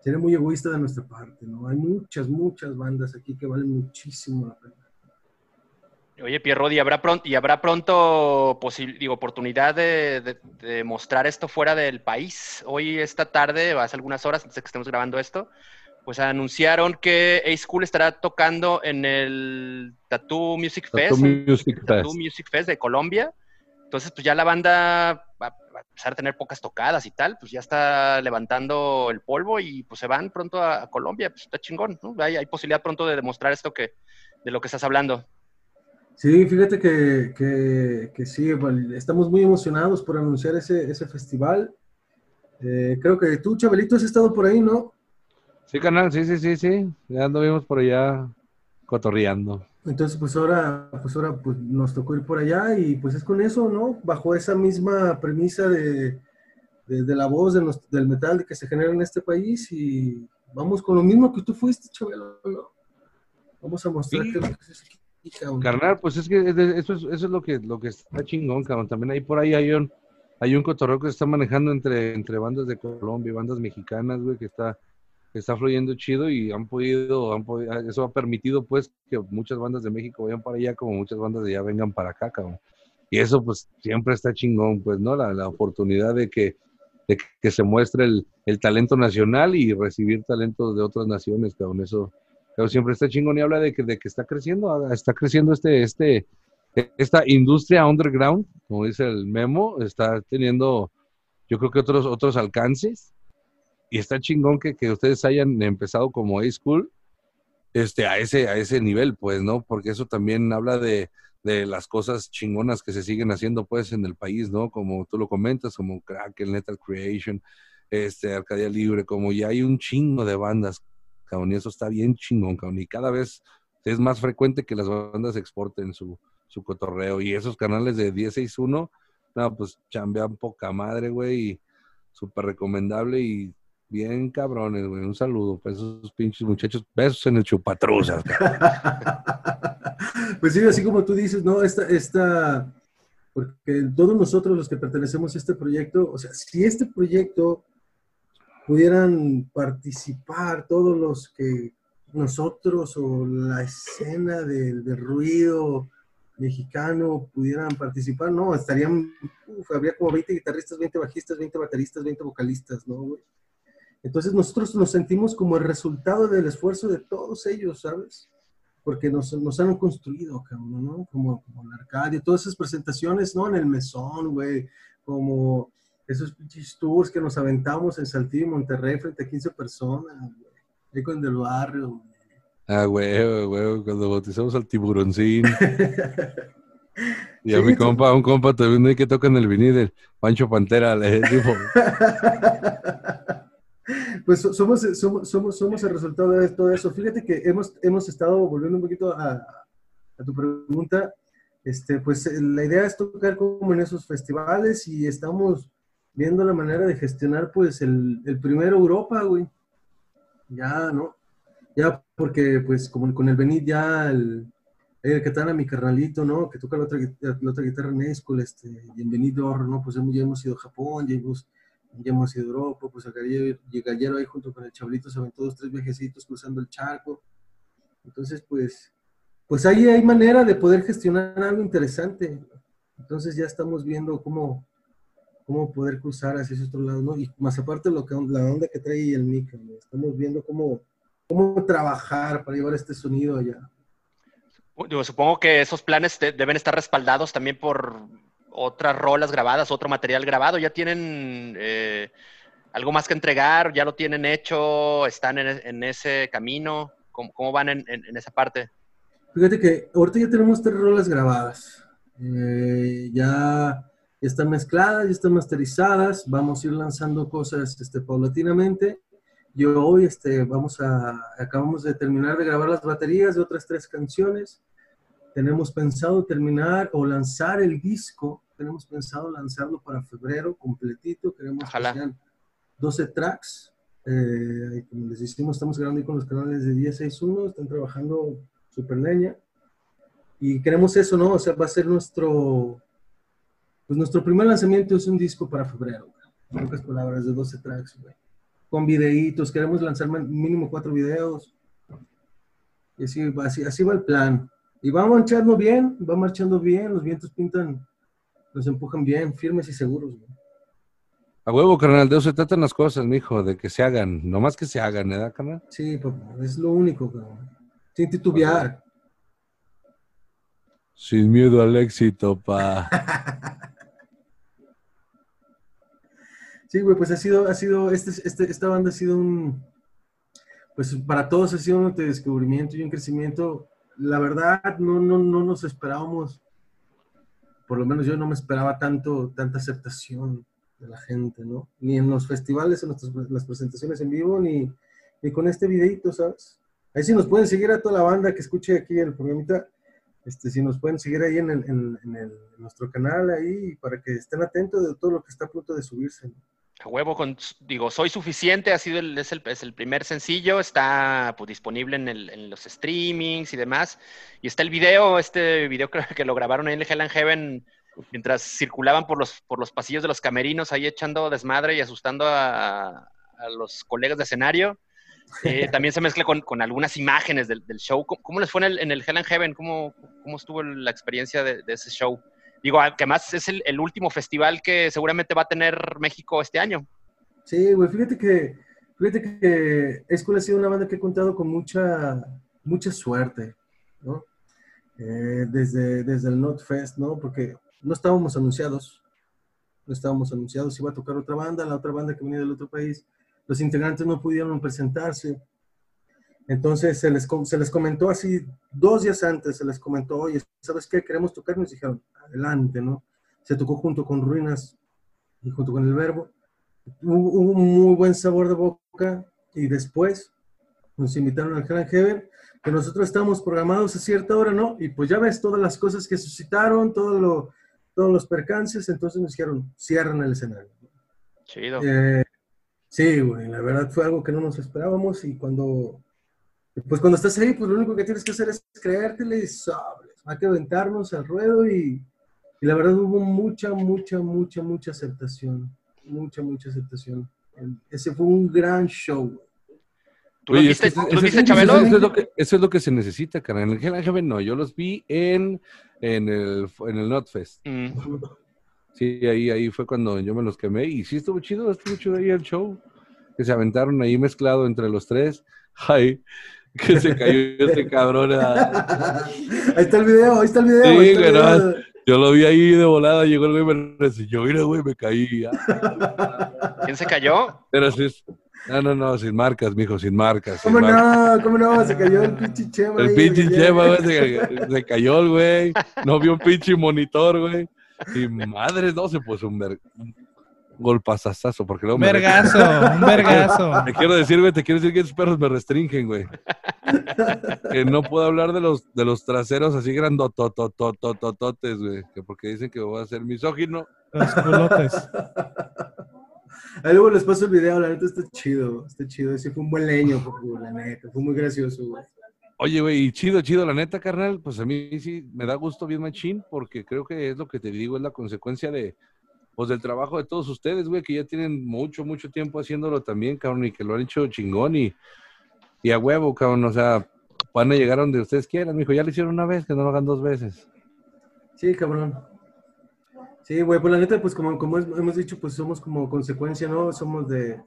sería muy egoísta de nuestra parte, ¿no? Hay muchas, muchas bandas aquí que valen muchísimo la pena. Oye, Pierrot, ¿y habrá pronto, y habrá pronto digo, oportunidad de, mostrar esto fuera del país? Hoy, esta tarde, hace algunas horas antes de que estemos grabando esto, pues anunciaron que A-School estará tocando en el Tattoo Music Fest, Music Tattoo Music Fest de Colombia. Entonces, pues ya la banda va, a empezar a tener pocas tocadas y tal, pues ya está levantando el polvo y pues se van pronto a, Colombia, pues está chingón, ¿no? Hay, hay posibilidad pronto de demostrar esto que, de lo que estás hablando. Sí, fíjate que, que, sí, estamos muy emocionados por anunciar ese, ese festival. Eh, creo que tú, Chabelito, has estado por ahí, ¿no? Sí, canal, sí, sí, sí, sí. Ya anduvimos por allá cotorreando. Entonces, pues ahora, pues ahora pues nos tocó ir por allá y pues es con eso, ¿no? Bajo esa misma premisa de, de, la voz del metal que se genera en este país y vamos con lo mismo que tú fuiste, Chabelo, ¿no? Vamos a mostrar que es aquí. Carnal, pues es que eso es, eso es lo que lo que está chingón, cabrón. También ahí por ahí hay un, hay un cotorreo que se está manejando entre, entre bandas de Colombia y bandas mexicanas, güey, que está, está fluyendo chido y han podido, han podido, eso ha permitido pues que muchas bandas de México vayan para allá como muchas bandas de allá vengan para acá, cabrón. Y eso pues siempre está chingón, pues, ¿no? La, la oportunidad de que, de que se muestre el, el talento nacional y recibir talentos de otras naciones, cabrón. Eso, pero siempre está chingón y habla de que, de que está creciendo, ah, está creciendo este, este, esta industria underground, como dice el memo, está teniendo, yo creo que otros, otros alcances, y está chingón que, que ustedes hayan empezado como A-School, este, a ese, a ese nivel, pues, ¿no? Porque eso también habla de, de las cosas chingonas que se siguen haciendo, pues, en el país, ¿no? Como tú lo comentas, como Kraken, Lethal Creation, este, Arcadia Libre, como ya hay un chingo de bandas cabrón, y eso está bien chingón, cabrón, y cada vez es más frecuente que las bandas exporten su, su cotorreo, y esos canales de 1061, no, pues chambean poca madre, güey, y súper recomendable, y bien cabrones, güey, un saludo para esos pinches muchachos, besos en el chupatruzas, Pues sí, así como tú dices, ¿no? Esta, esta, porque todos nosotros los que pertenecemos a este proyecto, o sea, si este proyecto pudieran participar todos los que nosotros o la escena del, ruido mexicano pudieran participar, no, estarían, habría como 20 guitarristas, 20 bajistas, 20 bateristas, 20 vocalistas, ¿no? Entonces nosotros nos sentimos como el resultado del esfuerzo de todos ellos, ¿sabes? Porque nos, nos han construido, ¿no? Como, como la Arcadia, todas esas presentaciones, ¿no? En el mesón, güey, como esos pinches tours que nos aventamos en Saltillo y Monterrey frente a 15 personas, güey. Ahí con del barrio, Ah, güey, güey, cuando bautizamos al tiburoncín. y a mi compa, un compa también que toca en el vinil, Pancho Pantera, le dijo. pues somos, somos, somos, somos el resultado de todo eso. Fíjate que hemos, hemos estado volviendo un poquito a, a tu pregunta. Este, pues la idea es tocar como en esos festivales y estamos viendo la manera de gestionar, pues, el, el primero Europa, güey. Ya, ¿no? Ya, porque, pues, como con el Benit, ya el, el que a mi carnalito, ¿no? Que toca la otra, la otra guitarra en Escol, este, bienvenido, ¿no? Pues ya hemos ido a Japón, ya hemos, ya hemos ido a Europa, pues acá Gallero ahí junto con el Chablito se ven todos tres viajecitos cruzando el charco. Entonces, pues, pues ahí hay manera de poder gestionar algo interesante. Entonces ya estamos viendo cómo, cómo poder cruzar hacia ese otro lado, ¿no? Y más aparte lo que, la onda que trae el mic, estamos viendo cómo, cómo trabajar para llevar este sonido allá. Yo supongo que esos planes deben estar respaldados también por otras rolas grabadas, otro material grabado. ¿Ya tienen eh, algo más que entregar? ¿Ya lo tienen hecho? ¿Están en, ese camino? ¿Cómo, van en, esa parte? Fíjate que ahorita ya tenemos tres rolas grabadas. Eh, ya, ya están mezcladas, ya están masterizadas. Vamos a ir lanzando cosas este, paulatinamente. Yo hoy este, vamos a, acabamos de terminar de grabar las baterías de otras tres canciones. Tenemos pensado terminar o lanzar el disco. Tenemos pensado lanzarlo para febrero completito. Queremos Ojalá. que sean 12 tracks. Eh, como les decimos, estamos grabando ahí con los canales de 1061. Están trabajando super leña. Y queremos eso, ¿no? O sea, va a ser nuestro, pues nuestro primer lanzamiento es un disco para febrero. En pocas palabras, de 12 tracks, güey. Con videitos, queremos lanzar mínimo cuatro videos. Y así, va- así, así va el plan. Y va marchando bien, va marchando bien, los vientos pintan, nos empujan bien, firmes y seguros, güey. A huevo, carnal, de eso se tratan las cosas, mijo, de que se hagan, nomás que se hagan, ¿verdad, carnal? Sí, papá, es lo único, cabrón. Sin titubear. Sin miedo al éxito, pa. Sí, güey, pues ha sido, ha sido, este, este, esta banda ha sido un, pues para todos ha sido un descubrimiento y un crecimiento. La verdad, no, no, no nos esperábamos, por lo menos yo no me esperaba tanto, tanta aceptación de la gente, ¿no? Ni en los festivales, en nuestras, las presentaciones en vivo, ni, ni con este videito, ¿sabes? Ahí sí nos pueden seguir a toda la banda que escuche aquí el programita, este, si nos pueden seguir ahí en, el, en, el, nuestro canal ahí para que estén atentos de todo lo que está a punto de subirse. ¿no? A huevo con, digo, soy suficiente, ha sido el, es, el, es el primer sencillo, está pues, disponible en, el, en, los streamings y demás. Y está el video, este video creo que lo grabaron ahí en el Hell and Heaven mientras circulaban por los, por los pasillos de los camerinos, ahí echando desmadre y asustando a, a los colegas de escenario. Eh, también se mezcla con, con algunas imágenes del, del show. ¿Cómo, ¿Cómo, les fue en el, en el Hell and Heaven? ¿Cómo, cómo estuvo la experiencia de, de ese show? Digo, que además es el, último festival que seguramente va a tener México este año. Sí, güey, fíjate que, fíjate que Escuela ha sido una banda que he contado con mucha, mucha suerte, ¿no? Eh, desde, desde el NotFest, ¿no? Porque no estábamos anunciados, no estábamos anunciados, iba a tocar otra banda, la otra banda que venía del otro país, los integrantes no pudieron presentarse, entonces se les, se les comentó así, dos días antes se les comentó, oye, ¿sabes qué? Queremos tocar, nos dijeron, adelante, ¿no? Se tocó junto con Ruinas y junto con el Verbo, hubo, hubo un muy buen sabor de boca y después nos invitaron al Hell Heaven, que nosotros estábamos programados a cierta hora, ¿no? Y pues ya ves todas las cosas que suscitaron, todo lo, todos los percances, entonces nos dijeron, cierran el escenario. Chido. Eh, sí, güey, la verdad fue algo que no nos esperábamos y cuando, pues cuando estás ahí, pues lo único que tienes que hacer es creértele y sabes, hay que aventarnos al ruedo y, y la verdad hubo mucha, mucha, mucha, mucha aceptación, mucha, mucha aceptación. Ese fue un gran show, ¿Tú Oye, los viste, es que, ¿tú los viste Chabelo? Eso es, lo que, eso es lo que se necesita, cara. En el Hell Heaven no, yo los vi en, en el, en el Notfest. Mm. Sí, ahí, ahí fue cuando yo me los quemé y sí estuvo chido, estuvo chido ahí el show. Que se aventaron ahí mezclado entre los tres. Ay, que se cayó ese cabrón. ahí está el video, ahí está el video. Sí, ahí está el video. Yo lo vi ahí de volada, llegó el güey, me reseñó, mira, güey, me caí. ¿Quién se cayó? Pero sí, no, no, no, sin marcas, mijo, sin marcas. Sin ¿Cómo marcas. no? ¿Cómo no? Se cayó el pinche Chema. El ahí, pinche. Chema, güey, se, se, cayó el güey. No vio un pinche monitor, güey. Y madre, no, se puso un, un golpazazazo. Porque luego un vergazo, un vergazo. Te quiero decir, güey, te quiero decir que esos perros me restringen, güey. que no puedo hablar de los, de los traseros así grandototototototes, güey. Que porque dicen que voy a ser misógino. Los culotes. Ahí luego les paso el video, la neta está chido, está chido. Ese fue un buen leño, la neta, fue muy gracioso, güey. Oye, güey, y chido, chido, la neta, carnal, pues a mí sí me da gusto bien machín, porque creo que es lo que te digo, es la consecuencia de, pues del trabajo de todos ustedes, güey, que ya tienen mucho, mucho tiempo haciéndolo también, cabrón, y que lo han hecho chingón y, y a huevo, cabrón, o sea, van a llegar donde ustedes quieran, mijo, ya lo hicieron una vez, que no lo hagan dos veces. Sí, cabrón. Sí, güey, pues la neta, pues como, como hemos dicho, pues somos como consecuencia, ¿no? Somos de,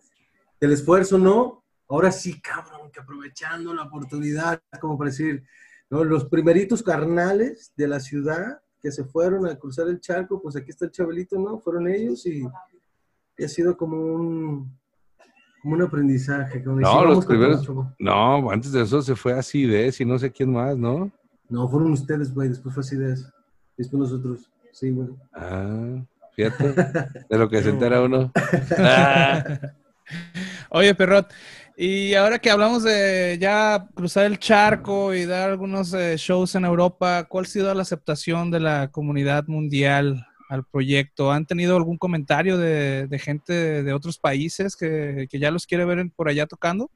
del esfuerzo, ¿no? Ahora sí, cabrón, que aprovechando la oportunidad, como para decir, ¿no? Los primeritos carnales de la ciudad que se fueron a cruzar el charco, pues aquí está el Chabelito, ¿no? Fueron ellos y, y ha sido como un, como un aprendizaje. Como no, los primeros, no, antes de eso se fue así de y no sé quién más, ¿no? No, fueron ustedes, güey, después fue así de eso. Después nosotros, sí, güey. Ah, fíjate, de lo que se entera uno. Ah, Oye, Perrot, y ahora que hablamos de ya cruzar el charco y dar algunos eh, shows en Europa, ¿cuál ha sido la aceptación de la comunidad mundial al proyecto? ¿Han tenido algún comentario de, de gente de, otros países que, que ya los quiere ver por allá tocando?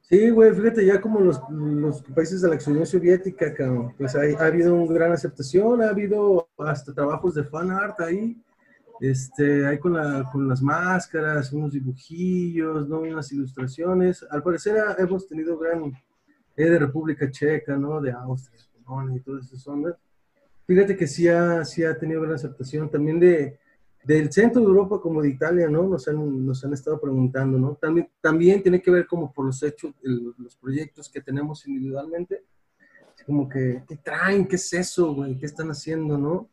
Sí, güey, fíjate, ya como los, los países de la Unión Soviética, pues hay- ha habido una gran aceptación, ha habido hasta trabajos de fan art ahí, este, hay con, la, con las máscaras, unos dibujillos, ¿no? unas ilustraciones. Al parecer ha- hemos tenido gran, eh, de República Checa, ¿no? De Austria, Polonia y todas esas ondas. Fíjate que sí ha, sí ha tenido gran aceptación, también de, del centro de Europa como de Italia, ¿no? Nos han, nos han estado preguntando, ¿no? También, también tiene que ver como por los hechos, el- los proyectos que tenemos individualmente. Como que, ¿qué traen? ¿Qué es eso, güey? ¿Qué están haciendo, no?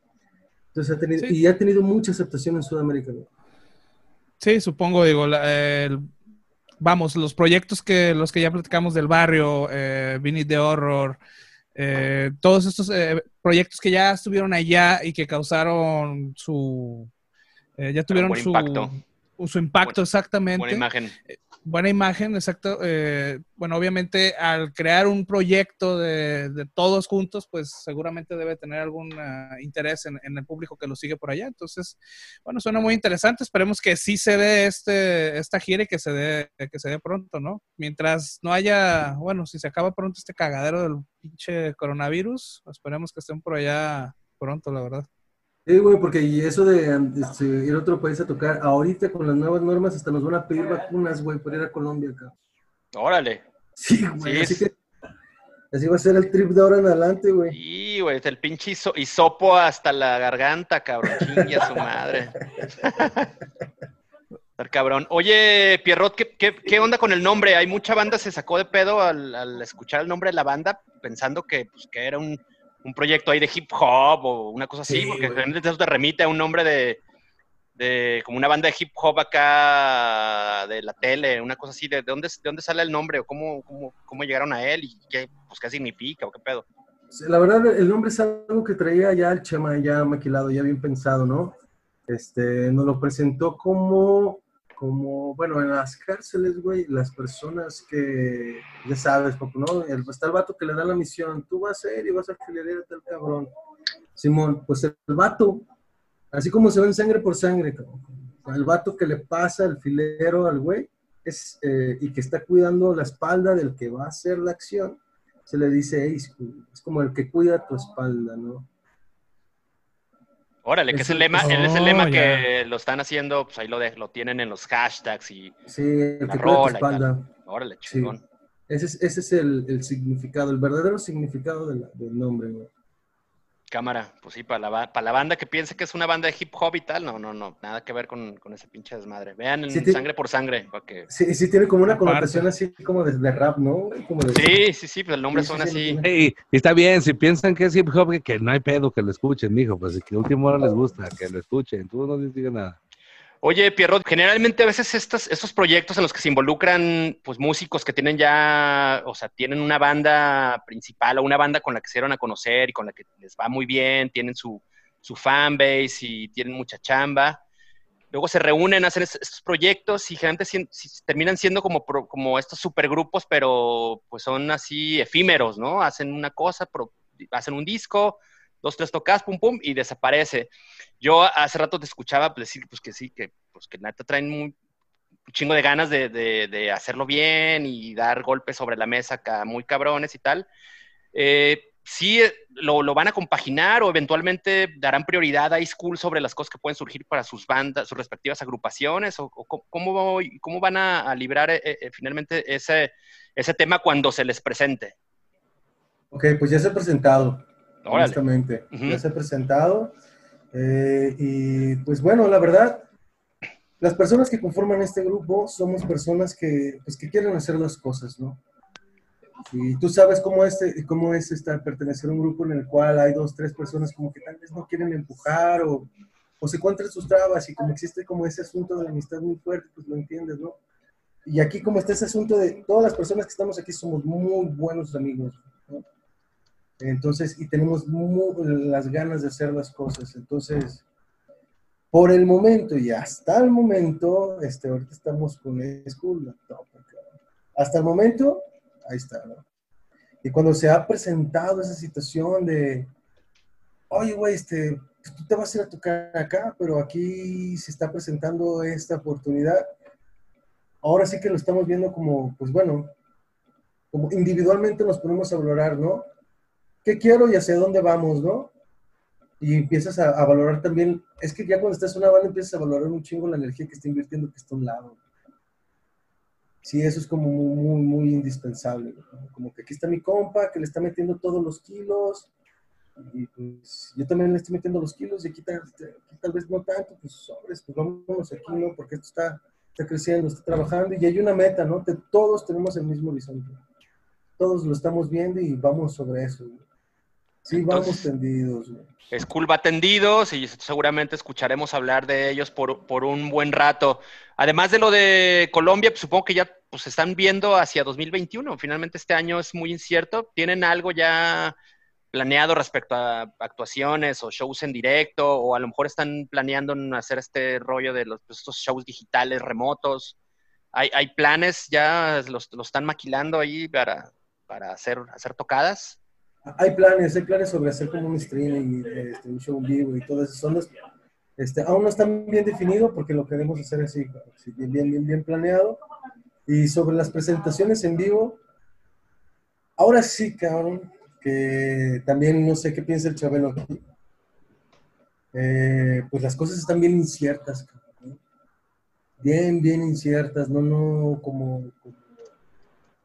Entonces ha tenido, Sí. y ha tenido mucha aceptación en Sudamérica, güey. Sí, supongo, digo, la- el- vamos, los proyectos que los que ya platicamos del barrio, eh, Vinny de Horror, eh, todos estos eh, proyectos que ya estuvieron allá y que causaron su, eh, ya tuvieron su impacto. su impacto Buen- exactamente. Buena imagen. Buena imagen, exacto. Eh, bueno, obviamente al crear un proyecto de, de todos juntos, pues seguramente debe tener algún ah, interés en, en el público que lo sigue por allá. Entonces, bueno, suena muy interesante. Esperemos que sí se dé este, esta gira y que se dé, que se dé pronto, ¿no? Mientras no haya, bueno, si se acaba pronto este cagadero del pinche coronavirus, esperemos que estén por allá pronto, la verdad. Sí, güey, porque y eso de este, ir a otro país a tocar, ahorita con las nuevas normas hasta nos van a pedir vacunas, güey, por ir a Colombia acá. Órale. Sí, güey, Sí, así es- que así va a ser el trip de ahora en adelante, güey. Y, güey, el pinche hiso- hisopo hasta la garganta, cabrón. Chingue a su madre. Cabrón. Oye, Pierrot, ¿qué, qué, qué onda con el nombre? Hay mucha banda se sacó de pedo al, al escuchar el nombre de la banda, pensando que, pues, que era un, un proyecto ahí de hip hop o una cosa así, Sí, porque generalmente eso te remite a un nombre de, de como una banda de hip hop acá de la tele, una cosa así. ¿De, de dónde, de dónde sale el nombre o cómo, cómo, cómo llegaron a él y qué, pues, qué significa o qué pedo? La verdad, el nombre es algo que traía ya el Chema, ya maquilado, ya bien pensado, ¿no? Este, nos lo presentó como, como, bueno, en las cárceles, güey, las personas que, ya sabes, papu, ¿no? El, está el vato que le da la misión, tú vas a ir y vas a filerear a tal cabrón. Simón, pues el vato, así como se ven sangre por sangre. El vato que le pasa el filero al güey es, eh, y que está cuidando la espalda del que va a hacer la acción, se le dice es como el que cuida tu espalda, ¿no? Órale, que es el lema, es el Oh, lema ya. que lo están haciendo, pues ahí lo, de- lo tienen en los hashtags y Sí, el La que tu rola y órale, Sí. chingón. Ese es, ese es el, el significado, el verdadero significado de la- del nombre, güey. Cámara, pues sí, para la, para la banda que piense que es una banda de hip hop y tal, no, no, no, nada que ver con, con ese pinche desmadre. Vean en Sí, Sangre por Sangre, para que... Sí, sí tiene como una connotación así como de, de rap, ¿no? güey? Como de, Sí, sí, sí, pues el nombre Sí, sí, suena sí, así. Y, está bien, si piensan que es hip hop, que, no hay pedo que lo escuchen, mijo, pues que a última hora les gusta, que lo escuchen, tú no les digas nada. Oye, Pierrot, generalmente a veces estos, estos proyectos en los que se involucran pues músicos que tienen ya, o sea, tienen una banda principal o una banda con la que se dieron a conocer y con la que les va muy bien, tienen su, su fanbase y tienen mucha chamba. Luego se reúnen, hacen es- estos proyectos y generalmente terminan siendo como, como estos supergrupos, pero pues son así efímeros, ¿no? Hacen una cosa, hacen un disco, dos, tres tocas, pum, pum, y desaparece. Yo hace rato te escuchaba pues, decir pues, que sí, que, pues, que traen muy- un chingo de ganas de, hacerlo bien y dar golpes sobre la mesa acá muy cabrones y tal. Eh, sí, eh, lo, lo van a compaginar o eventualmente darán prioridad a iSchool sobre las cosas que pueden surgir para sus bandas, sus respectivas agrupaciones, o, cómo- cómo, van a, librar eh, finalmente ese, ese tema cuando se les presente. Ok, pues ya se ha presentado, Órale. honestamente. Ujú. Ya se ha presentado. eh, y pues bueno, la verdad, las personas que conforman este grupo somos personas que, pues, que quieren hacer las cosas, ¿no? Y tú sabes cómo, este, cómo es estar, pertenecer a un grupo en el cual hay dos, tres personas como que tal vez no quieren empujar o, o se encuentran sus trabas y como existe como ese asunto de la amistad muy fuerte, pues lo entiendes, ¿no? Y aquí como está ese asunto de todas las personas que estamos aquí somos muy buenos amigos, ¿no? Entonces, y tenemos las ganas de hacer las cosas. Entonces, por el momento y hasta el momento, este, ahorita estamos con School Hasta el momento, ahí está, ¿no? Y cuando se ha presentado esa situación de, oye, güey, este, pues, tú te vas a ir a tocar acá, pero aquí se está presentando esta oportunidad. Ahora sí que lo estamos viendo como, pues bueno, como individualmente nos ponemos a valorar, ¿no? ¿Qué quiero y hacia dónde vamos, no? Y empiezas a, valorar también, es que ya cuando estás en una banda empiezas a valorar un chingo la energía que está invirtiendo que está a un lado. Sí, eso es como muy, muy, indispensable. Como que aquí está mi compa, que le está metiendo todos los kilos, y pues yo también le estoy metiendo los kilos y aquí tal, vez no tanto, pues sobres, pues vámonos aquí, ¿no? Porque esto está, está creciendo, está trabajando y hay una meta, ¿no? Todos tenemos el mismo horizonte. Todos lo estamos viendo y vamos sobre eso. Sí, vamos tendidos. School va tendidos y seguramente escucharemos hablar de ellos por, por, un buen rato. Además de lo de Colombia, pues supongo que ya pues están viendo hacia 2021. Finalmente este año es muy incierto. ¿Tienen algo ya planeado respecto a actuaciones o shows en directo, o a lo mejor están planeando hacer este rollo de los, pues, estos shows digitales remotos. ¿Hay, hay planes ya, los, los, están maquilando ahí para, para hacer, hacer tocadas? Hay planes, hay planes sobre hacer como un streaming, este, un show vivo y todo eso. Son este, aún no están bien definidos porque lo queremos hacer así, bien, bien, bien, bien planeado. Y sobre las presentaciones en vivo, ahora sí, cabrón, que también no sé qué piensa el Chabelo aquí. Eh, pues las cosas están bien inciertas, bien, bien inciertas, no, no, como,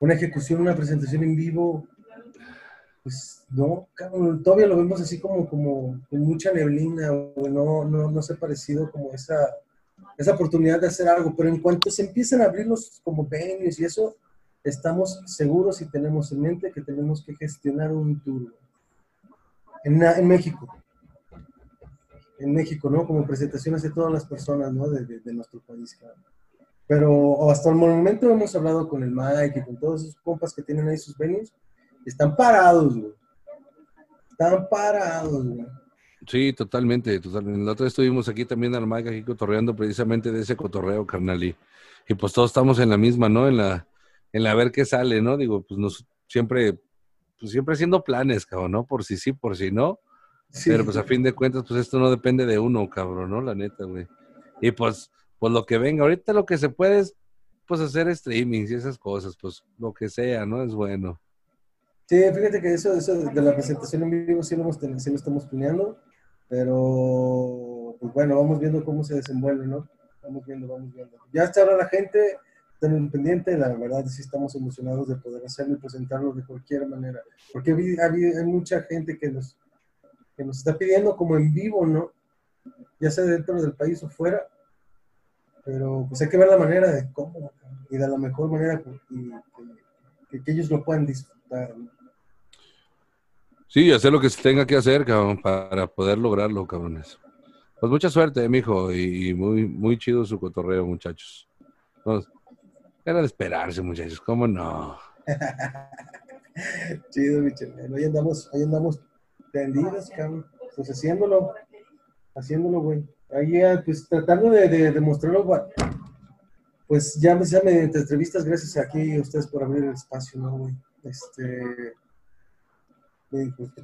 una ejecución, una presentación en vivo, pues no, cabrón, todavía lo vemos así como, como con mucha neblina, o no, no, no se ha parecido como esa, esa oportunidad de hacer algo, pero en cuanto se empiezan a abrir los como venues y eso, estamos seguros y tenemos en mente que tenemos que gestionar un tour en, México. En México, ¿no? Como presentaciones de todas las personas, ¿no? De, nuestro país, Pero hasta el momento hemos hablado con el Mike y con todos esos compas que tienen ahí sus venues. Están parados, güey. Están parados, güey. Sí, totalmente, totalmente. La otra vez estuvimos aquí también al Mike aquí cotorreando precisamente de ese cotorreo, carnal. Y, y pues todos estamos en la misma, ¿no? En la, en la ver qué sale, ¿no? Digo, pues nos, siempre, pues siempre haciendo planes, cabrón, ¿no? Por si sí, por si no. Pero pues a fin de cuentas, pues esto no depende de uno, cabrón, ¿no? La neta, güey. Y pues, pues lo que venga, ahorita lo que se puede es, pues hacer streamings y esas cosas, pues lo que sea, ¿no? Es bueno. Sí, fíjate que eso, eso de la presentación en vivo sí lo, hemos, sí lo estamos planeando, pero pues bueno, vamos viendo cómo se desenvuelve, ¿no? Vamos viendo, vamos viendo. Ya está la gente, están pendiente, la verdad sí estamos emocionados de poder hacerlo y presentarlo de cualquier manera, porque hay, hay, mucha gente que nos, que nos está pidiendo como en vivo, ¿no? Ya sea dentro del país o fuera, pero pues hay que ver la manera de cómo y de la mejor manera que, que, ellos lo puedan disfrutar, ¿no? Sí, hacer lo que se tenga que hacer, cabrón, para poder lograrlo, cabrones. Pues mucha suerte, mijo, y muy, muy chido su cotorreo, muchachos. Era de esperarse, muchachos, ¿cómo no? Chido, Michel. Hoy andamos, hoy andamos tendidos, cabrón. Pues haciéndolo, haciéndolo, güey. Ahí, ah, pues tratando de, de demostrarlo, pues ya, ya mediante entrevistas, gracias aquí a ustedes por abrir el espacio, ¿no, güey? Este, pues,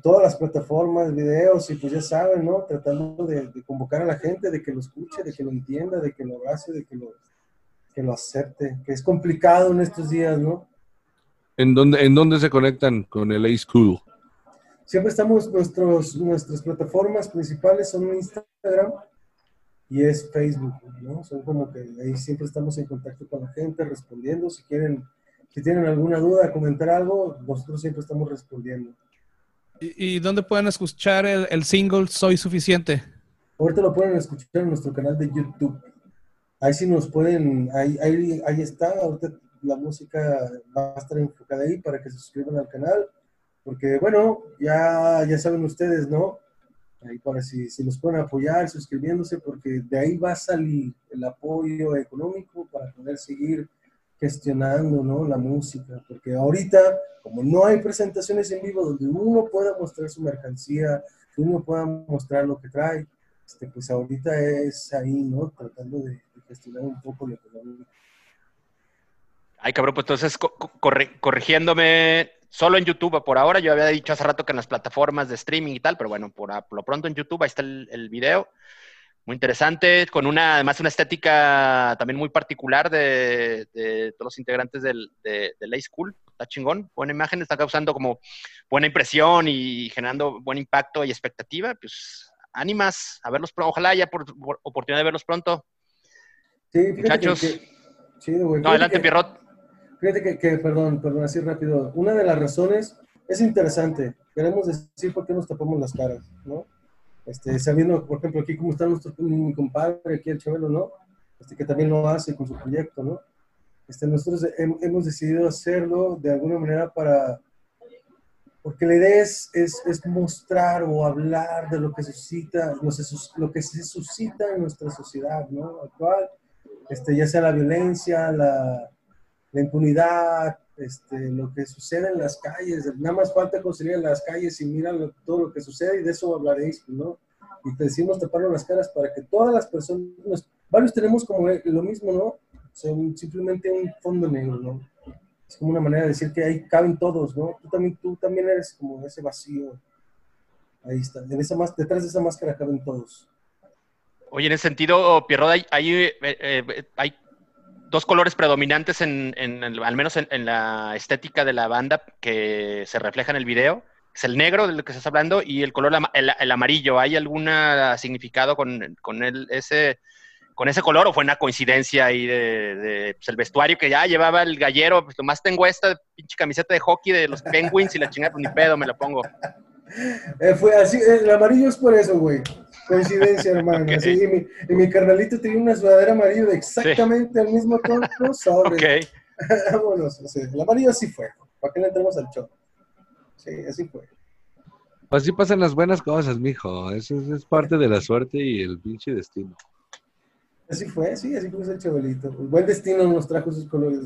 todas las plataformas, videos, y pues ya saben, ¿no? Tratando de, de, convocar a la gente, de que lo escuche, de que lo entienda, de que lo hace, de que lo, que lo acepte, que es complicado en estos días, ¿no? ¿En dónde, en dónde se conectan con el A-School? Siempre estamos, nuestros, nuestras plataformas principales son Instagram y es Facebook, ¿no? Son como que ahí siempre estamos en contacto con la gente, respondiendo. Si quieren, si tienen alguna duda, comentar algo, nosotros siempre estamos respondiendo. ¿Y, dónde pueden escuchar el, el single Soy Suficiente? Ahorita lo pueden escuchar en nuestro canal de YouTube. Ahí sí nos pueden, ahí, ahí, ahí está, ahorita la música va a estar enfocada ahí para que se suscriban al canal, porque bueno, ya, ya saben ustedes, ¿no? Ahí para si, si nos pueden apoyar suscribiéndose, porque de ahí va a salir el apoyo económico para poder seguir gestionando, ¿no? La música, porque ahorita, como no hay presentaciones en vivo donde uno pueda mostrar su mercancía, uno pueda mostrar lo que trae, este, pues ahorita es ahí, ¿no? Tratando de, gestionar un poco lo económico. Ay, cabrón, pues entonces co- co- corri- corrigiéndome solo en YouTube por ahora. Yo había dicho hace rato que en las plataformas de streaming y tal, pero bueno, por, lo pronto en YouTube ahí está el video. Muy interesante, con una, además una estética también muy particular de, de todos los integrantes del, de, de Lay School. Está chingón, buena imagen, está causando como buena impresión y generando buen impacto y expectativa. Pues ánimas a verlos, pronto. ojalá haya por- por- oportunidad de verlos pronto. Sí, que- Muchachos. que- chido, güey. No, Fíjate adelante, que- Pierrot. Fíjate que, que, perdón, perdón, así rápido. Una de las razones es interesante. Queremos decir por qué nos tapamos las caras, ¿no? Este, sabiendo, por ejemplo, aquí cómo está nuestro mi compadre, aquí el Chabelo, ¿no? Este, que también lo hace con su proyecto, ¿no? Este, nosotros hem- hemos decidido hacerlo de alguna manera para... Porque la idea es, es, es mostrar o hablar de lo que suscita, lo, se lo que se suscita en nuestra sociedad, ¿no? Actual, este, ya sea la violencia, la, la impunidad, este, lo que sucede en las calles, nada más falta conseguir en las calles y mira lo- todo lo que sucede y de eso hablaréis, ¿no? Y te decimos taparnos las caras para que todas las personas, varios tenemos como lo mismo, ¿no? Un- simplemente un fondo negro, ¿no? Es como una manera de decir que ahí caben todos, ¿no? Tú también, tú también eres como ese vacío. Ahí está, en esa más, detrás de esa máscara caben todos. Oye, en ese sentido, Pierrot, hay, hay, eh, eh, hay dos colores predominantes, en, en el- al menos en, en la estética de la banda, que se refleja en el video. Es el negro de lo que estás hablando y el color, el, amarillo. ¿Hay algún significado con, con el, ese, con ese color o fue una coincidencia ahí de, de, pues, el vestuario que ya llevaba el gallero? Pues nomás tengo esta pinche camiseta de hockey de los Penguins y la chingada, pues ni pedo, me la pongo. Eh, fue así, el amarillo es por eso, güey. Coincidencia, hermano. Ok. Así, y, mi, y mi carnalito tenía una sudadera amarillo de exactamente el mismo tono. Sobre. Ok. Vámonos. o sea, el amarillo así fue. ¿Para qué le entremos al show? Sí, así fue. Pues así pasan las buenas cosas, mijo. Eso es, es parte de la suerte y el pinche destino. Así fue, sí, así fue ese chavalito. El buen destino nos trajo esos colores.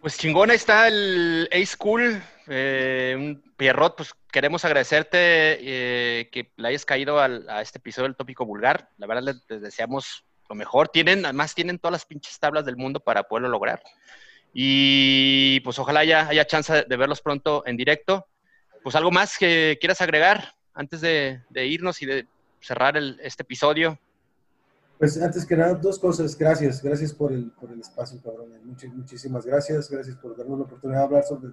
Pues chingón, ahí está el A-School. Eh, un Pierrot, pues queremos agradecerte eh, que le hayas caído al- a este episodio del Tópico Vulgar. La verdad, les, les deseamos lo mejor. Tienen, además, tienen todas las pinches tablas del mundo para poderlo lograr. Y pues ojalá haya, haya chance de verlos pronto en directo. Pues algo más que quieras agregar antes de, de irnos y de cerrar el- este episodio. Pues antes que nada, dos cosas. Gracias, gracias por el, por el espacio, cabrón. Much- muchísimas gracias. Gracias por darnos la oportunidad de hablar sobre,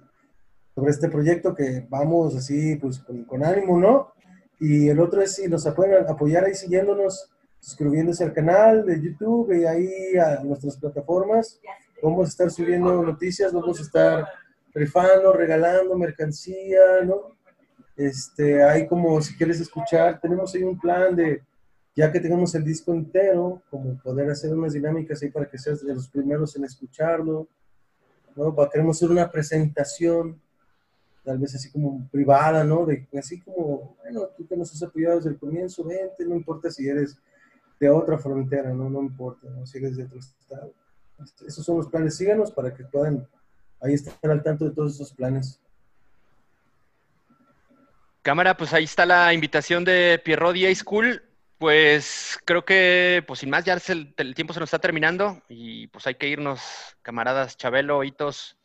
sobre este proyecto que vamos así, pues con, ánimo, ¿no? Y el otro es si nos pueden apoyar ahí siguiéndonos, suscribiéndose al canal de YouTube y ahí a nuestras plataformas. Vamos a estar subiendo noticias, vamos a estar rifando, regalando mercancía, ¿no? Este, hay como, si quieres escuchar, tenemos ahí un plan de, ya que tengamos el disco entero, como poder hacer unas dinámicas ahí para que seas de los primeros en escucharlo, ¿no? Pa- Queremos hacer una presentación, tal vez así como privada, ¿no? De, así como, bueno, tú que nos has apoyado desde el comienzo, vente, no importa si eres de otra frontera, ¿no? No importa, ¿no? Si eres de otro estado. Esos son los planes, síganos para que puedan ahí estar al tanto de todos esos planes. Cámara, pues ahí está la invitación de Pierrot y School. Pues creo que, pues sin más, ya el, el tiempo se nos está terminando y pues hay que irnos, camaradas Chabelo, Hitos,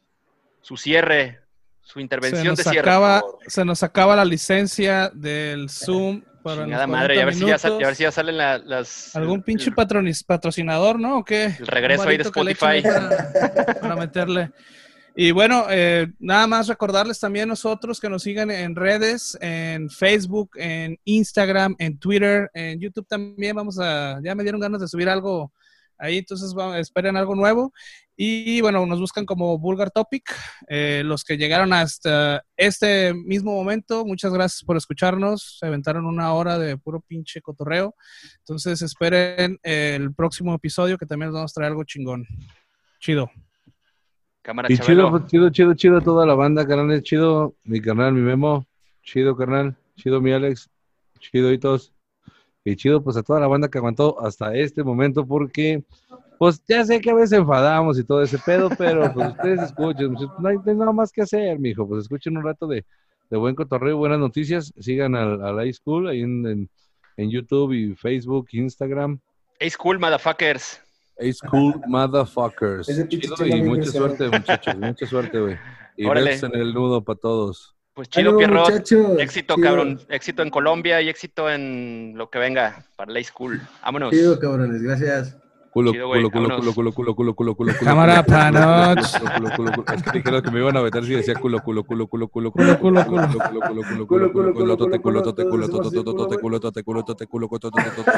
su cierre, su Se intervención nos, de cierre. acaba, se nos acaba la licencia del Zoom para los madre, y a ver, si ya 40 sal- y a ver si ya salen la- las... ¿Algún el- pinche patrocinador, no? ¿O qué? El regreso ahí de Spotify. para meterle. Y bueno, eh, nada más recordarles también nosotros que nos sigan en redes, en Facebook, en Instagram, en Twitter, en YouTube también. Vamos a, ya me dieron ganas de subir algo ahí, entonces esperen algo nuevo. Y bueno, nos buscan como Vulgar Topic. Eh, los que llegaron hasta este mismo momento, muchas gracias por escucharnos. Se aventaron una hora de puro pinche cotorreo. Entonces esperen el próximo episodio que también les vamos a traer algo chingón. Chido. Cámara Y Chabelo. chido, chido, chido, chido toda la banda, carnal. Chido, mi carnal, mi Memo. Chido, carnal. Chido, mi Alex. Chido, Hitos. Y chido, pues a toda la banda que aguantó hasta este momento, porque Pues ya sé que a veces enfadamos y todo ese pedo, pero pues ustedes escuchen, pues, no hay nada más que hacer, mijo, pues escuchen un rato de, de buen cotorreo, buenas noticias, sigan al, al High School ahí en, en, en YouTube y Facebook, Instagram. Hey, school, motherfuckers. High School Motherfuckers. Chido y mucha suerte, muchachos, mucha suerte, güey. Y besos en el nudo para todos. Pues chido, Pierrot. muchachos. Éxito, Chido. cabrón. Éxito en Colombia y éxito en lo que venga para la school. Vámonos. Chido, cabrones, gracias. Culo, Chido, güey, culo, culo, vámonos. culo, culo, culo, culo, culo, culo, Cámara, culo, culo, panoch. culo, culo, culo, culo. Es que dijeron que me iban a meter si decía culo, culo, culo, culo, culo, Culo, culo, culo. culo, culo, culo, Culo, culo, culo, culo, tote, culo, culo, tote, todo culo, eso tote, así, tote, culo, tote, güey. culo, tote, culo, tote, culo, tote, tote, tote.